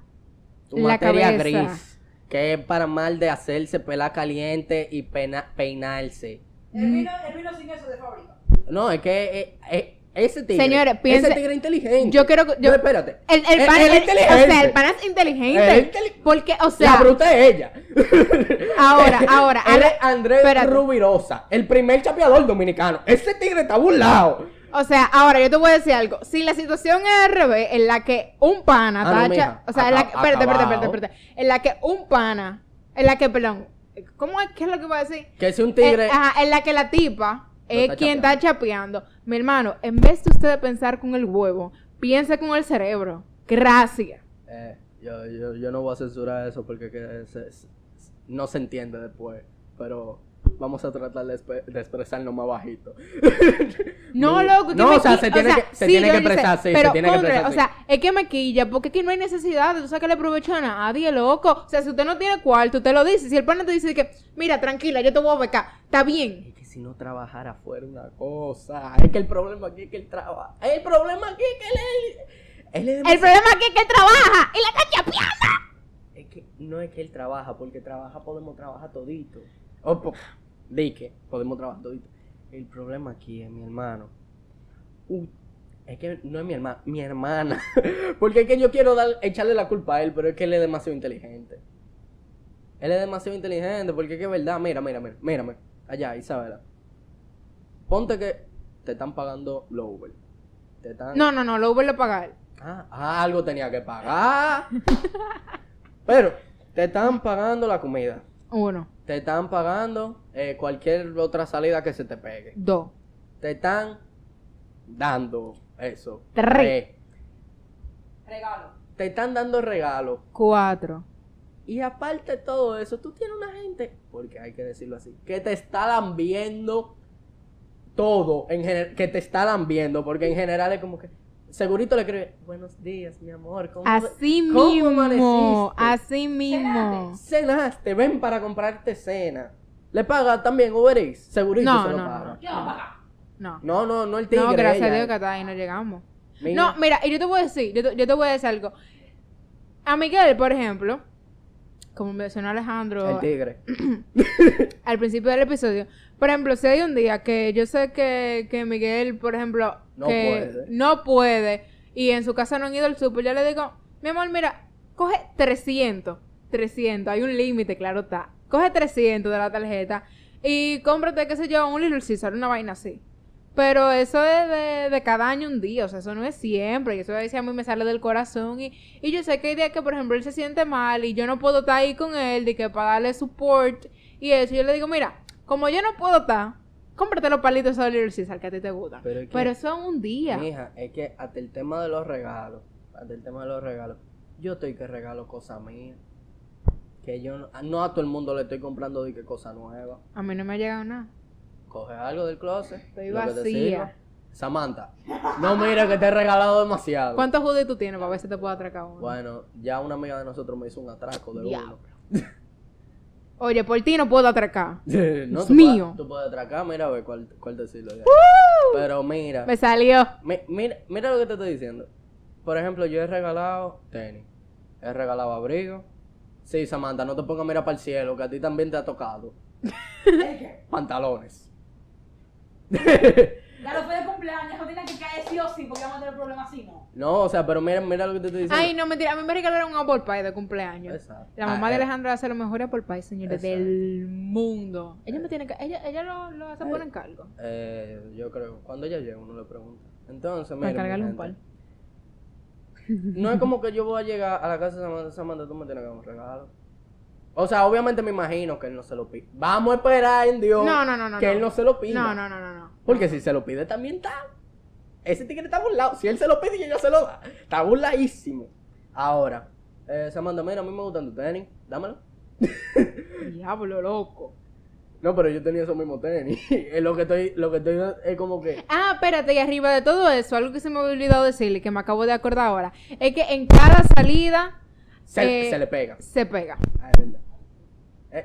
tu la materia cabeza. gris, que es para mal de hacerse pela caliente y pena- peinarse. Vino, él vino sin eso de fábrica. No, es que eh, eh, ese tigre. Señores, piense- Ese tigre inteligente. Yo quiero yo- No, espérate. El, el pan, es el- inteligente. o sea, el pan es inteligente. Es inteli- porque, o la sea, bruta es ella. ahora, ahora, Él es Andrés espérate. Rubirosa, el primer chapeador dominicano. Ese tigre está burlado. O sea, ahora yo te voy a decir algo. Si la situación es al revés, en la que un pana Ah, no, tacha. mija. o sea, en la que. Espérate, espérate, espérate, espérate. En la que un pana. En la que, perdón. ¿Cómo es? ¿Qué es lo que voy a decir? Que si un tigre. Eh, ajá, en la que la tipa es está quien chapeando. está chapeando. Mi hermano, en vez de usted pensar con el huevo, piensa con el cerebro. Gracias. Eh, yo, yo, yo no voy a censurar eso porque que se- se- no se entiende después. Pero vamos a tratar de, expresarlo más bajito. No, loco, que no, me o sea, se tiene que- se tiene que expresar, sí, se pero que expresar, O sí. sea, es que me quilla, porque aquí no hay necesidad de tú sacarle provecho a nadie, loco. O sea, si usted no tiene cuarto, usted lo dice. Si el pana te dice que, mira, tranquila, yo te voy a becar, está bien. Si no trabajara fuera una cosa. Es que el problema aquí es que él trabaja. El problema aquí es que él es. Él es El problema aquí es que él trabaja y la está chapeando. Es que no es que él trabaja, porque trabaja podemos trabajar todito. O po- que podemos trabajar todito. El problema aquí es mi hermano. Uh, es que no es mi hermana, mi hermana. porque es que yo quiero dar, echarle la culpa a él, pero es que él es demasiado inteligente. Él es demasiado inteligente, porque es que es verdad, mira, mira, mira, mírame, allá, Isabela. Ponte que te están pagando lo Uber. Te están... No, no, no, lo vuelve a pagar. Ah, algo tenía que pagar. Pero te están pagando la comida. Uno, Te están pagando eh, cualquier otra salida que se te pegue. dos, Te están dando eso. Tres. Regalo. te están dando regalos. cuatro. Y aparte de todo eso, tú tienes una gente, porque hay que decirlo así, que te está lambiendo todo en que te están viendo, porque en general es como que segurito le escribe, buenos días, mi amor, ¿cómo, Así cómo mismo, amaneciste? así mismo. Cenaste, ven para comprarte cena. ¿Le paga también Uber Eats? Segurito No, se lo no, paga. no. Yo no paga. No. No, no, no el tigre. No, gracias a. Dios que hasta ahí no llegamos. Mira, No, mira, y yo te voy a decir, yo te, yo te voy a decir algo. A Miguel, por ejemplo, como mencionó Alejandro el tigre. al principio del episodio, por ejemplo, si hay un día que yo sé que, que Miguel, por ejemplo, No que puede. no puede y en su casa no han ido al súper, yo le digo, mi amor, mira, coge 300, 300, hay un límite, claro está. Coge 300 de la tarjeta y cómprate, qué sé yo, un Little Caesar, una vaina así. Pero eso es de, de cada año un día, o sea, eso no es siempre. Y eso a veces a mí me sale del corazón. Y, y yo sé que hay días que, por ejemplo, él se siente mal y yo no puedo estar ahí con él, de que para darle support y eso. Yo le digo, mira, como yo no puedo estar, cómprate los palitos de Little Caesar que a ti te gustan. Pero es que- eso es un día. Mija, es que hasta el tema de los regalos, hasta el tema de los regalos, yo estoy que regalo cosas mías. Que yo no, no a todo el mundo le estoy comprando de que cosa nueva. A mí no me ha llegado nada. Coge algo del closet. Estoy lo que te vacía. sirva. Samantha, no mira que te he regalado demasiado. ¿Cuántos judíos tú tienes para ver si te puedo atracar uno? Bueno, ya una amiga de nosotros me hizo un atraco de Diablo. uno. Oye, por ti no puedo atracar. no, tú mío. Puedes, tú puedes atracar, mira a ver cuál, cuál te sirve. ahí. Pero mira, Me salió. mi- mira, mira lo que te estoy diciendo. Por ejemplo, yo he regalado tenis, he regalado abrigo. Sí, Samantha, no te pongas a mirar para el cielo, que a ti también te ha tocado. Pantalones. Ya lo fue de cumpleaños, no tiene que caer sí o sí, porque vamos a tener problemas así, ¿no? No, o sea, pero mira, mira lo que te estoy diciendo. Ay, no, mentira. A mí me regalaron un apple pie de cumpleaños. Exacto. La mamá Ah, de eh. Alejandra hace los mejores apple pie, señores, Exacto. del mundo. Ella me tiene que... Ella, ella lo, lo hace por encargo. Eh, yo creo, cuando ella llegue uno le pregunta. Entonces, Para mira. mi encargarle un par. No es como que yo voy a llegar a la casa de Samantha, Samantha, tú me tienes que dar un regalo. O sea, obviamente me imagino que él no se lo pide. Vamos a esperar en Dios No, no, no, no. que él no se lo pida. No, no, no, no. no. Porque si se lo pide también está. Ese tigre está burlado. Si él se lo pide y ella se lo da, está burladísimo. Ahora, eh, Samantha, mira, a mí me gustan tus tenis. Dámelo. Diablo, loco. No, pero yo tenía esos mismos tenis. Lo que estoy, lo que estoy es como que. Ah, espérate, y arriba de todo eso, algo que se me había olvidado decirle, que me acabo de acordar ahora, es que en cada salida Se, Eh, se le pega. se pega. Ah, es verdad.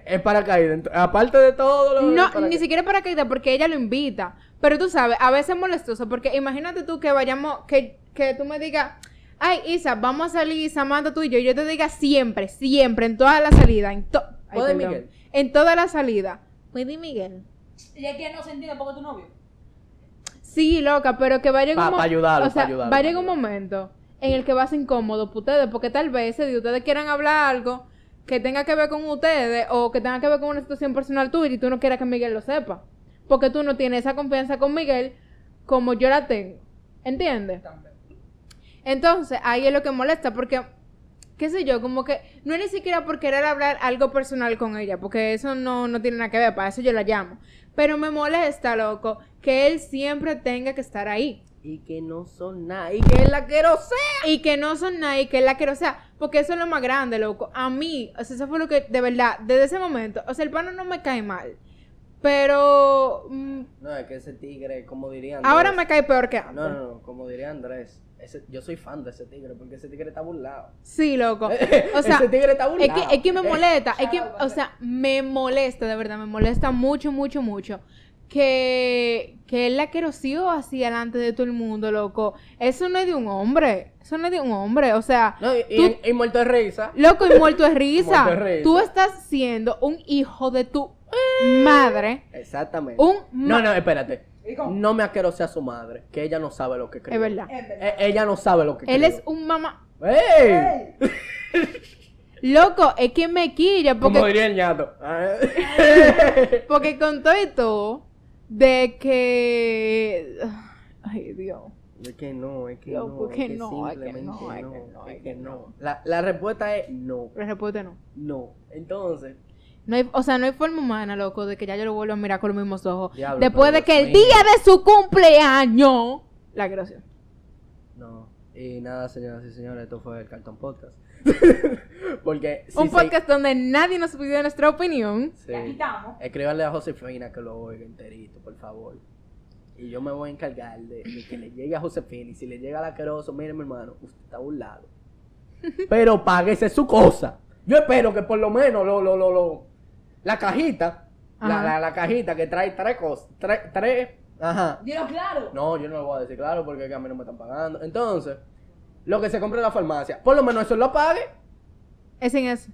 Es, paracaídas. Aparte de todo lo No, paracaídas. ni siquiera para caída, porque ella lo invita. Pero tú sabes, a veces es molestoso, porque imagínate tú que vayamos, que, que tú me digas, ay, Isa, vamos a salir, Samantha, tú y yo, y yo te diga siempre, siempre, en toda la salida, en, to ay, ¿Puede perdón, Miguel? en toda la salida. ¿Puede Miguel? Y es que no se entiende porque es tu novio. Sí, loca, pero que va a llegar Pa- un pa ayudarlo, o sea, pa ayudarlo, va a llegar un momento en el que va a ser incómodo para ustedes, porque tal vez ese día ustedes quieran hablar algo que tenga que ver con ustedes o que tenga que ver con una situación personal tuya y tú no quieras que Miguel lo sepa. Porque tú no tienes esa confianza con Miguel como yo la tengo. ¿Entiendes? Entonces, ahí es lo que molesta, porque, qué sé yo, como que no es ni siquiera por querer hablar algo personal con ella, porque eso no, no tiene nada que ver, para eso yo la llamo. Pero me molesta, loco, que él siempre tenga que estar ahí. Y que no son nada. Y que es la quiero ser. Y que no son nadie, que él la sea, porque eso es lo más grande, loco. A mí, o sea, eso fue lo que, de verdad, desde ese momento, o sea, el pano no me cae mal, pero mm, No, es que ese tigre, como dirían. ahora me cae peor que antes. No, no, no, como diría Andrés. Ese, yo soy fan de ese tigre porque ese tigre está burlado. Sí, loco. O sea, ese tigre está Es burlado. que, es que me molesta, es que, o sea, me molesta, de verdad, me molesta mucho, mucho, mucho. Que, que él la querosió así delante de todo el mundo, loco. Eso no es de un hombre. Eso no es de un hombre. O sea, No, y, tú- y, y muerto de risa. loco y muerto de risa. Muerto de risa. Tú estás siendo un hijo de tu madre. Exactamente. Un No, ma- no, espérate. ¿Y? No me asquerose a su madre, que ella no sabe lo que cree. Es verdad. Es verdad. ella no sabe lo que Él crió. es un mamá. ¡Ey! Loco, es que me quilla Como porque, diría el ñato. Ah. porque con todo esto de que... Ay, Dios. Es que no, es que no. es que es no, es que no, es que no, es es que. La, la respuesta es no. La respuesta no. No. Entonces, No hay, o sea, no hay forma humana, loco, de que ya yo lo vuelva a mirar con los mismos ojos. Diablo, Después de que el día de su cumpleaños. La gracia. no. Y nada, señoras y señores, esto fue el Cartón Podcast. Porque si Un se- podcast donde nadie nos pidió nuestra opinión. sí. Ya quitamos. Escríbanle a Josefina que lo oiga enterito, por favor. Y yo me voy a encargar de, de que le llegue a Josefina. Y si le llega al asqueroso, mire mi hermano, usted está burlado. Pero páguese su cosa. Yo espero que por lo menos lo, lo, lo, lo- la cajita, la, Ajá. la, la cajita que trae tres cosas, tres, tres, ajá. Dilo claro. No, yo no lo voy a decir claro porque es que a mí no me están pagando. Entonces, lo que se compra en la farmacia, por lo menos eso lo pague. Es en eso.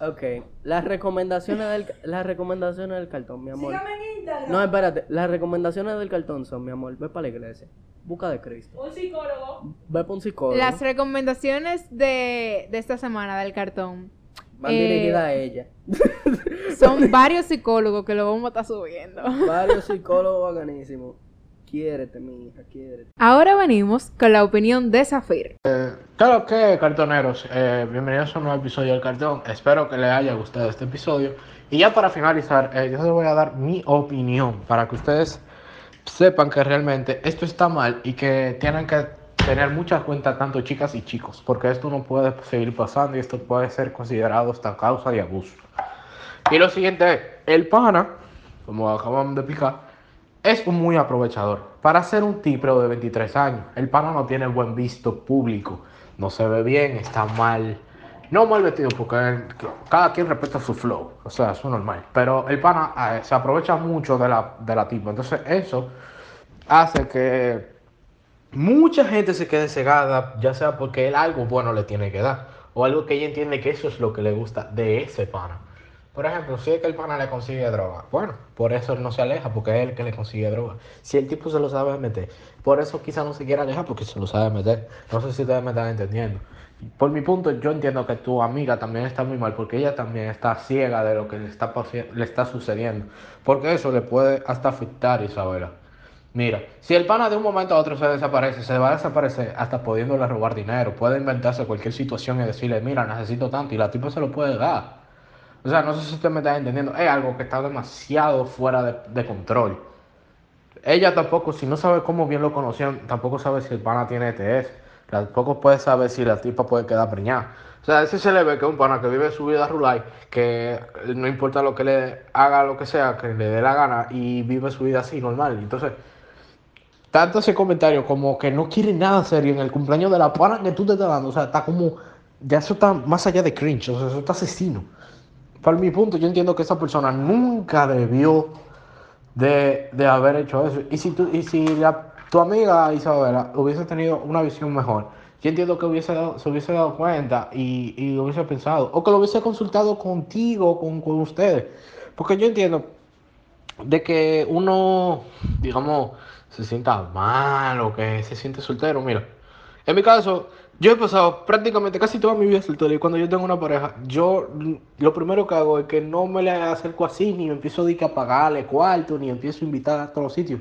Ok, las recomendaciones del, las recomendaciones del cartón, mi amor. Sígame en Instagram. No, espérate, las recomendaciones del cartón son, mi amor, ve para la iglesia, busca de Cristo, Un psicólogo. ve para un psicólogo. Las recomendaciones de, de esta semana del cartón Van eh, dirigidas a ella. son varios psicólogos que lo vamos a estar subiendo. Varios psicólogos bacanísimos. Quiérete, mi hija, quiérete. Ahora venimos con la opinión de Zafir. Claro que, cartoneros, eh, bienvenidos a un nuevo episodio del cartón. Espero que les haya gustado este episodio. Y ya para finalizar, eh, yo les voy a dar mi opinión para que ustedes sepan que realmente esto está mal y que tienen que tener mucha cuenta tanto chicas y chicos, porque esto no puede seguir pasando y esto puede ser considerado esta causa de abuso. Y lo siguiente es, el pana, como acabamos de explicar, es muy aprovechador. Para ser un tipo de 23 años, el pana no tiene buen visto público, no se ve bien, está mal. No mal vestido, porque cada quien respeta su flow, o sea, es normal. Pero el pana eh, se aprovecha mucho de la, de la tipa. Entonces, eso hace que mucha gente se quede cegada, ya sea porque él algo bueno le tiene que dar, o algo que ella entiende que eso es lo que le gusta de ese pana. Por ejemplo, si es que el pana le consigue droga, bueno, por eso él no se aleja, porque es él que le consigue droga. Si el tipo se lo sabe meter, por eso quizá no se quiera alejar, porque se lo sabe meter. No sé si ustedes me están entendiendo. Por mi punto, yo entiendo que tu amiga también está muy mal, porque ella también está ciega de lo que le está, le está sucediendo. Porque eso le puede hasta afectar, Isabela. Mira, si el pana de un momento a otro se desaparece, se va a desaparecer hasta pudiéndole robar dinero. Puede inventarse cualquier situación y decirle, mira, necesito tanto, y la tipa se lo puede dar. O sea, no sé si usted me está entendiendo. Es algo que está demasiado fuera de, control. Ella tampoco, si no sabe cómo bien lo conocían, tampoco sabe si el pana tiene ETS. Tampoco puede saber si la tipa puede quedar preñada. O sea, ese se le ve que es un pana que vive su vida rulay, que no importa lo que le haga, lo que sea, que le dé la gana y vive su vida así, normal. Entonces, tanto ese comentario como que no quiere nada serio en el cumpleaños de la pana que tú te estás dando. O sea, está como. Ya eso está más allá de cringe, o sea, eso está asesino. Para mi punto, yo entiendo que esa persona nunca debió de, de haber hecho eso. Y si, tú, y si tu amiga Isabela hubiese tenido una visión mejor, yo entiendo que hubiese dado- se hubiese dado cuenta y, y hubiese pensado. O que lo hubiese consultado contigo, con, con ustedes. Porque yo entiendo de que uno, digamos, se sienta mal o que se siente soltero. Mira, en mi caso, yo he pasado prácticamente casi toda mi vida soltero y cuando yo tengo una pareja, yo lo primero que hago es que no me le acerco así, ni me empiezo a, a pagarle cuarto, ni empiezo a invitar a todos los sitios.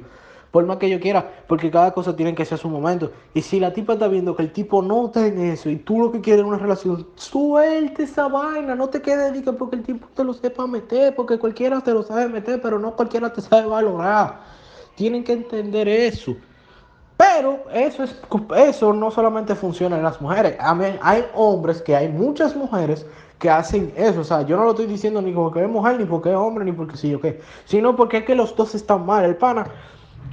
Por más que yo quiera, porque cada cosa tiene que ser su momento. Y si la tipa está viendo que el tipo no está en eso y tú lo que quieres es una relación, suelte esa vaina, no te quedes de que porque el tipo te lo sepa meter, porque cualquiera te lo sabe meter, pero no cualquiera te sabe valorar. Tienen que entender eso. Pero eso, es, eso no solamente funciona en las mujeres. A mí- hay hombres que hay muchas mujeres que hacen eso. O sea, yo no lo estoy diciendo ni porque es mujer, ni porque es hombre, ni porque sí o qué. Sino porque es que los dos están mal. El pana,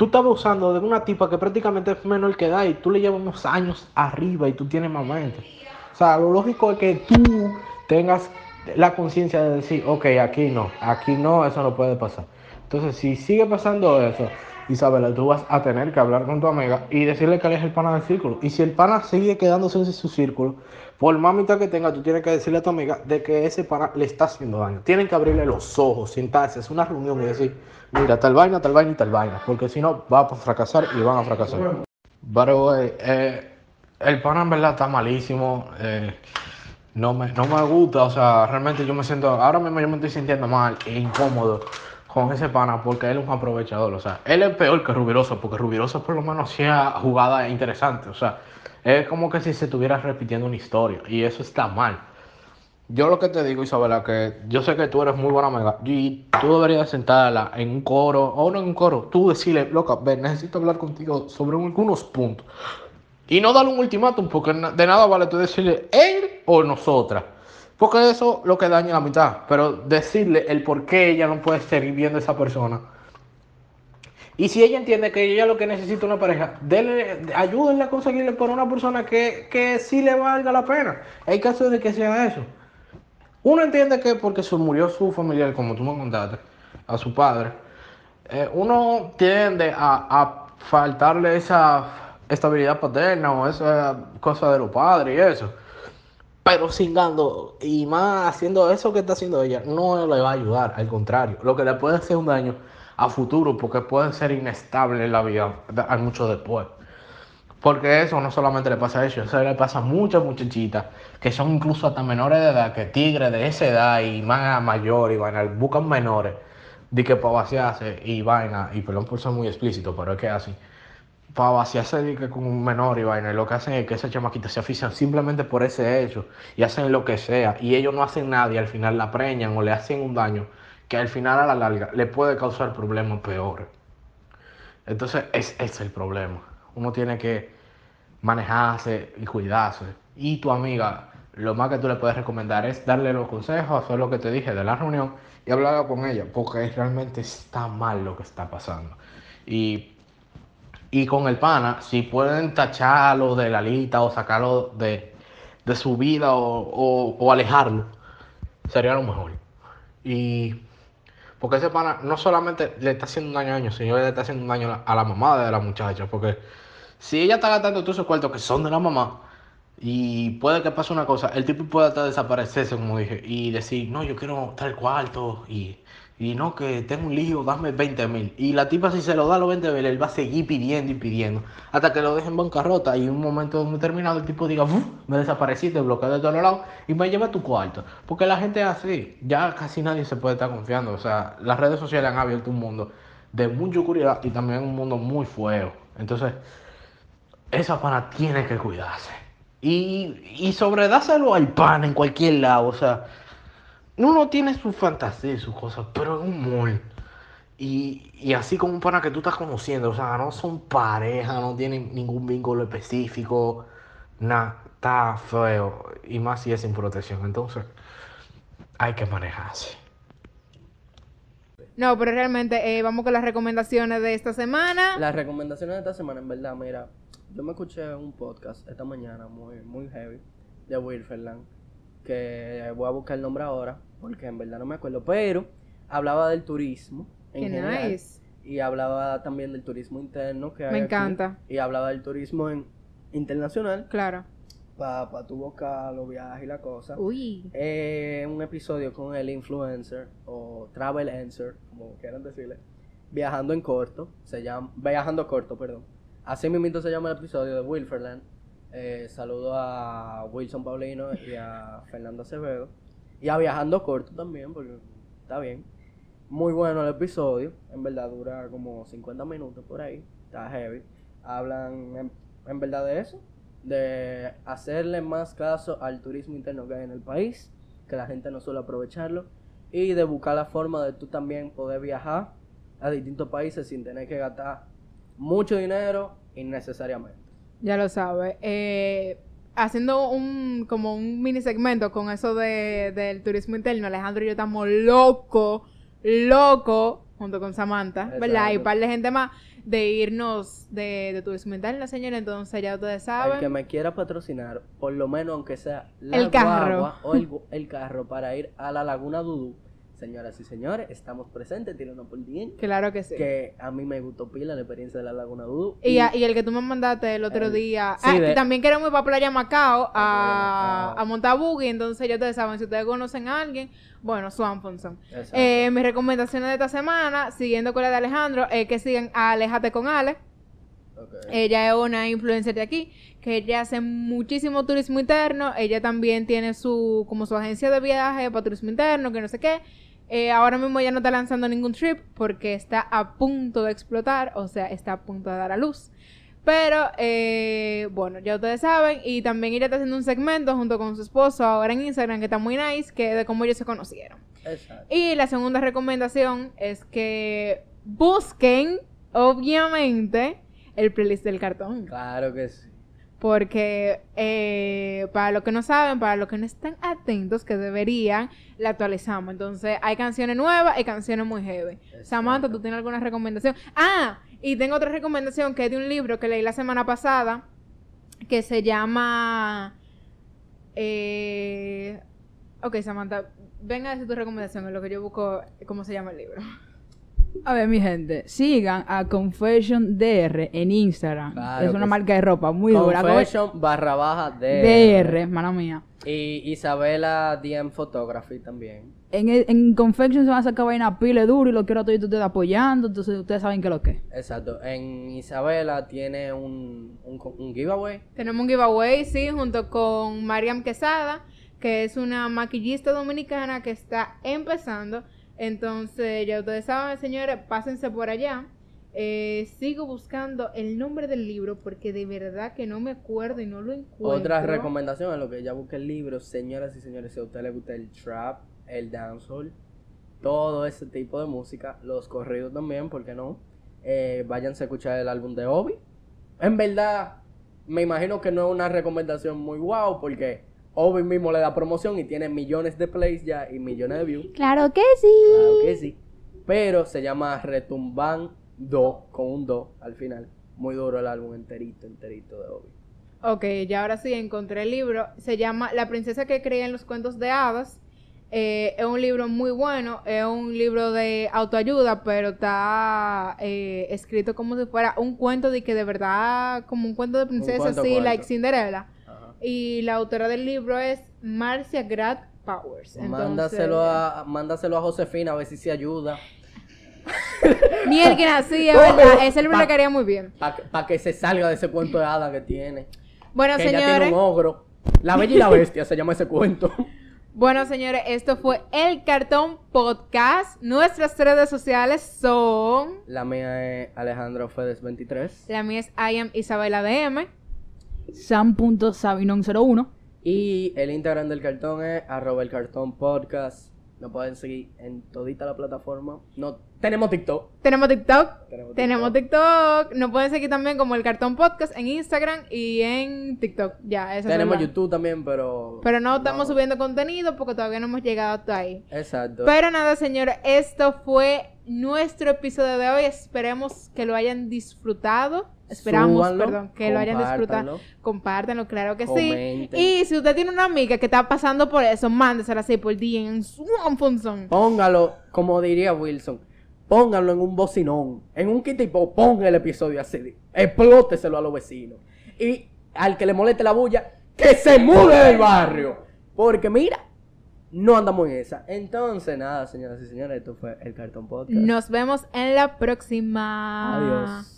tú estás abusando de una tipa que prácticamente es menor que edad y tú le llevas unos años arriba y tú tienes más mente. O sea, lo lógico es que tú tengas la conciencia de decir, ok, aquí no, aquí no, eso no puede pasar. Entonces, si sigue pasando eso, Isabela, tú vas a tener que hablar con tu amiga y decirle que él es el pana del círculo. Y si el pana sigue quedándose en su círculo, por más mitad que tenga, tú tienes que decirle a tu amiga de que ese pana le está haciendo daño. Tienen que abrirle los ojos, sentarse, es una reunión y decir, mira, tal vaina, tal vaina y tal vaina. Porque si no, va a fracasar y van a fracasar. Pero, eh, eh, el pana en verdad está malísimo. eh, no me, no me gusta, o sea, realmente yo me siento, ahora mismo yo me estoy sintiendo mal e incómodo con ese pana porque él es un aprovechador, o sea, él es peor que Rubiroso, porque Rubiroso por lo menos hacía jugadas interesantes, o sea, es como que si se estuviera repitiendo una historia y eso está mal. Yo lo que te digo, Isabela, que yo sé que tú eres muy buena amiga y tú deberías sentarla en un coro, o no en un coro, tú decirle, loca, ven, necesito hablar contigo sobre algunos puntos. Y no darle un ultimátum, porque de nada vale tú decirle él o nosotras. Porque eso lo que daña la mitad. Pero decirle el por qué ella no puede seguir viendo a esa persona. Y si ella entiende que ella lo que necesita es una pareja, dele, ayúdenle a conseguirle por una persona que, que sí le valga la pena. Hay casos de que sea eso. Uno entiende que porque se murió su familiar, como tú me contaste, a su padre, eh, uno tiende a, a faltarle esa estabilidad paterna o esa cosa de los padres y eso. Pero cingando y más haciendo eso que está haciendo ella, no le va a ayudar, al contrario, lo que le puede hacer un daño a futuro porque puede ser inestable en la vida a mucho después. Porque eso no solamente le pasa a ellos, eso le pasa a muchas muchachitas que son incluso hasta menores de edad, que tigres de esa edad y más mayor y vaina, buscan menores de que para vaciarse y vaina, y perdón por ser muy explícito, pero es que así, para vaciarse que con un menor y vaina, lo que hacen es que esa chamaquita se afician simplemente por ese hecho y hacen lo que sea, y ellos no hacen nada y al final la preñan o le hacen un daño que al final a la larga le puede causar problemas peores. Entonces, es, ese es el problema. Uno tiene que manejarse y cuidarse. Y tu amiga, lo más que tú le puedes recomendar es darle los consejos, hacer lo que te dije de la reunión y hablar con ella, porque realmente está mal lo que está pasando. Y, y con el pana, si pueden tacharlo de la lista o sacarlo de, de su vida o, o- o alejarlo, sería lo mejor. Y porque ese pana no solamente le está haciendo un daño a ellos, sino le está haciendo un daño a la, a la mamá de la muchacha. Porque si ella está gastando todos esos cuartos que son de la mamá, y puede que pase una cosa, el tipo puede hasta desaparecerse, como dije, y decir, no, yo quiero tal cuarto, y, y no, que tengo un lío, dame 20 mil. Y la tipa, si se lo da los 20 mil, él va a seguir pidiendo y pidiendo, hasta que lo dejen en bancarrota, y un momento determinado el tipo diga, "Uf, me desaparecí, te de todos lados, y me lleva tu cuarto. Porque la gente es así, ya casi nadie se puede estar confiando. O sea, las redes sociales han abierto un mundo de mucha oscuridad y también un mundo muy feo. Entonces, esa pana tiene que cuidarse. Y, y sobredáselo al pan en cualquier lado. O sea, uno tiene su fantasía y sus cosas, pero en un mall. Y, y así como un pana que tú estás conociendo. O sea, no son pareja, no tienen ningún vínculo específico. Nada, está feo. Y más si es sin protección. Entonces, hay que manejarse. No, pero realmente eh, vamos con las recomendaciones de esta semana. Las recomendaciones de esta semana, en verdad, mira, yo me escuché un podcast esta mañana muy, muy heavy de Wilferland, que voy a buscar el nombre ahora, porque en verdad no me acuerdo, pero hablaba del turismo en Qué general, nice. y hablaba también del turismo interno que hay Me aquí, encanta. y hablaba del turismo en- internacional, Claro. para tu buscar los viajes y la cosa. Uy. Eh, un episodio con el influencer o travel answer, como quieran decirle, viajando en corto, se llama viajando corto, perdón. Así mismo se llama el episodio de Wilferland. Eh, saludo a Wilson Paulino y a Fernando Acevedo y a viajando corto también, porque está bien. Muy bueno el episodio, en verdad dura como 50 minutos por ahí, está heavy. Hablan en, en verdad de eso, de hacerle más caso al turismo interno que hay en el país, que la gente no suele aprovecharlo, y de buscar la forma de tú también poder viajar a distintos países sin tener que gastar mucho dinero innecesariamente. Ya lo sabe. Eh, haciendo un como un mini segmento con eso de, del turismo interno, Alejandro y yo estamos locos, locos, junto con Samantha, ¿verdad? Y un par de gente más, de irnos de, de turismo interno, señora. Entonces ya ustedes El que saben. me quiera patrocinar, por lo menos aunque sea la El carro. guagua o el, el carro para ir a la Laguna Dudú, señoras y señores, estamos presentes, tírenos por bien. Claro que sí. Que a mí me gustó pila la experiencia de la Laguna Dudú. Y, a- y el que tú me mandaste el otro El- día. sí, ah, de- que también queremos ir para Playa Macao a, Macao. a montar buggy. Entonces ya ustedes saben, si ustedes conocen a alguien, bueno, Swanfonson. Exacto. Eh, mis recomendaciones de esta semana, siguiendo con la de Alejandro, es que sigan a Alejate con Ale. Ella es una influencer de aquí, que ella hace muchísimo turismo interno. Ella también tiene su, como su agencia de viaje para turismo interno, que no sé qué. Eh, ahora mismo ella no está lanzando ningún trip porque está a punto de explotar, o sea, está a punto de dar a luz. Pero, eh, bueno, ya ustedes saben. Y también ella está haciendo un segmento junto con su esposo ahora en Instagram, que está muy nice, que de cómo ellos se conocieron. Exacto. Y la segunda recomendación es que busquen, obviamente, el playlist del cartón. Claro que sí. Porque eh, para los que no saben, para los que no están atentos, que deberían, la actualizamos. Entonces, hay canciones nuevas y canciones muy heavy. Samantha, ¿tú tienes alguna recomendación? Ah, y tengo otra recomendación que es de un libro que leí la semana pasada, que se llama... Eh, ok, Samantha, venga a decir tu recomendación, en lo que yo busco, ¿cómo se llama el libro? A ver, mi gente, sigan a Confession DR en Instagram. Claro es una que marca de ropa muy dura. Confession barra baja de DR, mano mía. Y Isabela DM Photography también. En, el- en Confection se van a sacar vaina pile duro y lo quiero a todos ustedes apoyando. Entonces ustedes saben qué es lo que es. Exacto. En Isabela tiene un, un, un giveaway. Tenemos un giveaway, sí, junto con Mariam Quesada, que es una maquillista dominicana que está empezando. Entonces, ya ustedes saben, señores, pásense por allá. Eh, sigo buscando el nombre del libro porque de verdad que no me acuerdo y no lo encuentro. Otra recomendación en lo que ya busqué el libro, señoras y señores, si a usted le gusta el trap, el dancehall, todo ese tipo de música, los corridos también, ¿por qué no? Eh, váyanse a escuchar el álbum de Obi. En verdad, me imagino que no es una recomendación muy guau, porque Obi mismo le da promoción y tiene millones de plays ya y millones de views. Claro que sí. Claro que sí. Pero se llama Retumban Do, con un Do al final. Muy duro el álbum enterito, enterito de Obi. Ok, ya ahora sí encontré el libro. Se llama La princesa que creía en los cuentos de hadas. Eh, es un libro muy bueno. Es un libro de autoayuda, pero está eh, escrito como si fuera un cuento de que de verdad, como un cuento de princesa, cuento, así, cuento. like Cinderella. Y la autora del libro es Marcia Grad Powers. Entonces, Mándaselo a, mándaselo a Josefina a ver si se ayuda. Mierda, así, es verdad. Ese libro le quedaría muy bien. Para que se salga de ese cuento de hada que tiene. Bueno, que ella tiene señores. un ogro. La Bella y la Bestia se llama ese cuento. Bueno, señores, esto fue el Cartón Podcast. Nuestras redes sociales son. La mía es Alejandro Fedes 23. La mía es I am Isabela DM. Sam.sabinon01. Y el Instagram del cartón es arroba el cartón podcast. Nos pueden seguir en todita la plataforma. No, tenemos TikTok. Tenemos TikTok. Tenemos Tenemos TikTok. Nos pueden seguir también como el Cartón Podcast en Instagram y en TikTok. Ya, eso es Tenemos. YouTube también, pero. Pero no estamos subiendo contenido porque todavía no hemos llegado hasta ahí. Exacto. Pero nada, señores, esto fue nuestro episodio de hoy. Esperemos que lo hayan disfrutado. Esperamos, Súbanlo, perdón, que lo hayan disfrutado. compártanlo. Claro que Comenten. sí. Y si usted tiene una amiga que está pasando por eso, mándesela así por día en su función. Póngalo, como diría Wilson, póngalo en un bocinón, en un kit tipo, ponga el episodio así, explóteselo a los vecinos. Y al que le moleste la bulla, que se mude del barrio. Porque mira, no andamos en esa. Entonces, nada, señoras y señores, esto fue el Cartón Podcast. Nos vemos en la próxima. Adiós.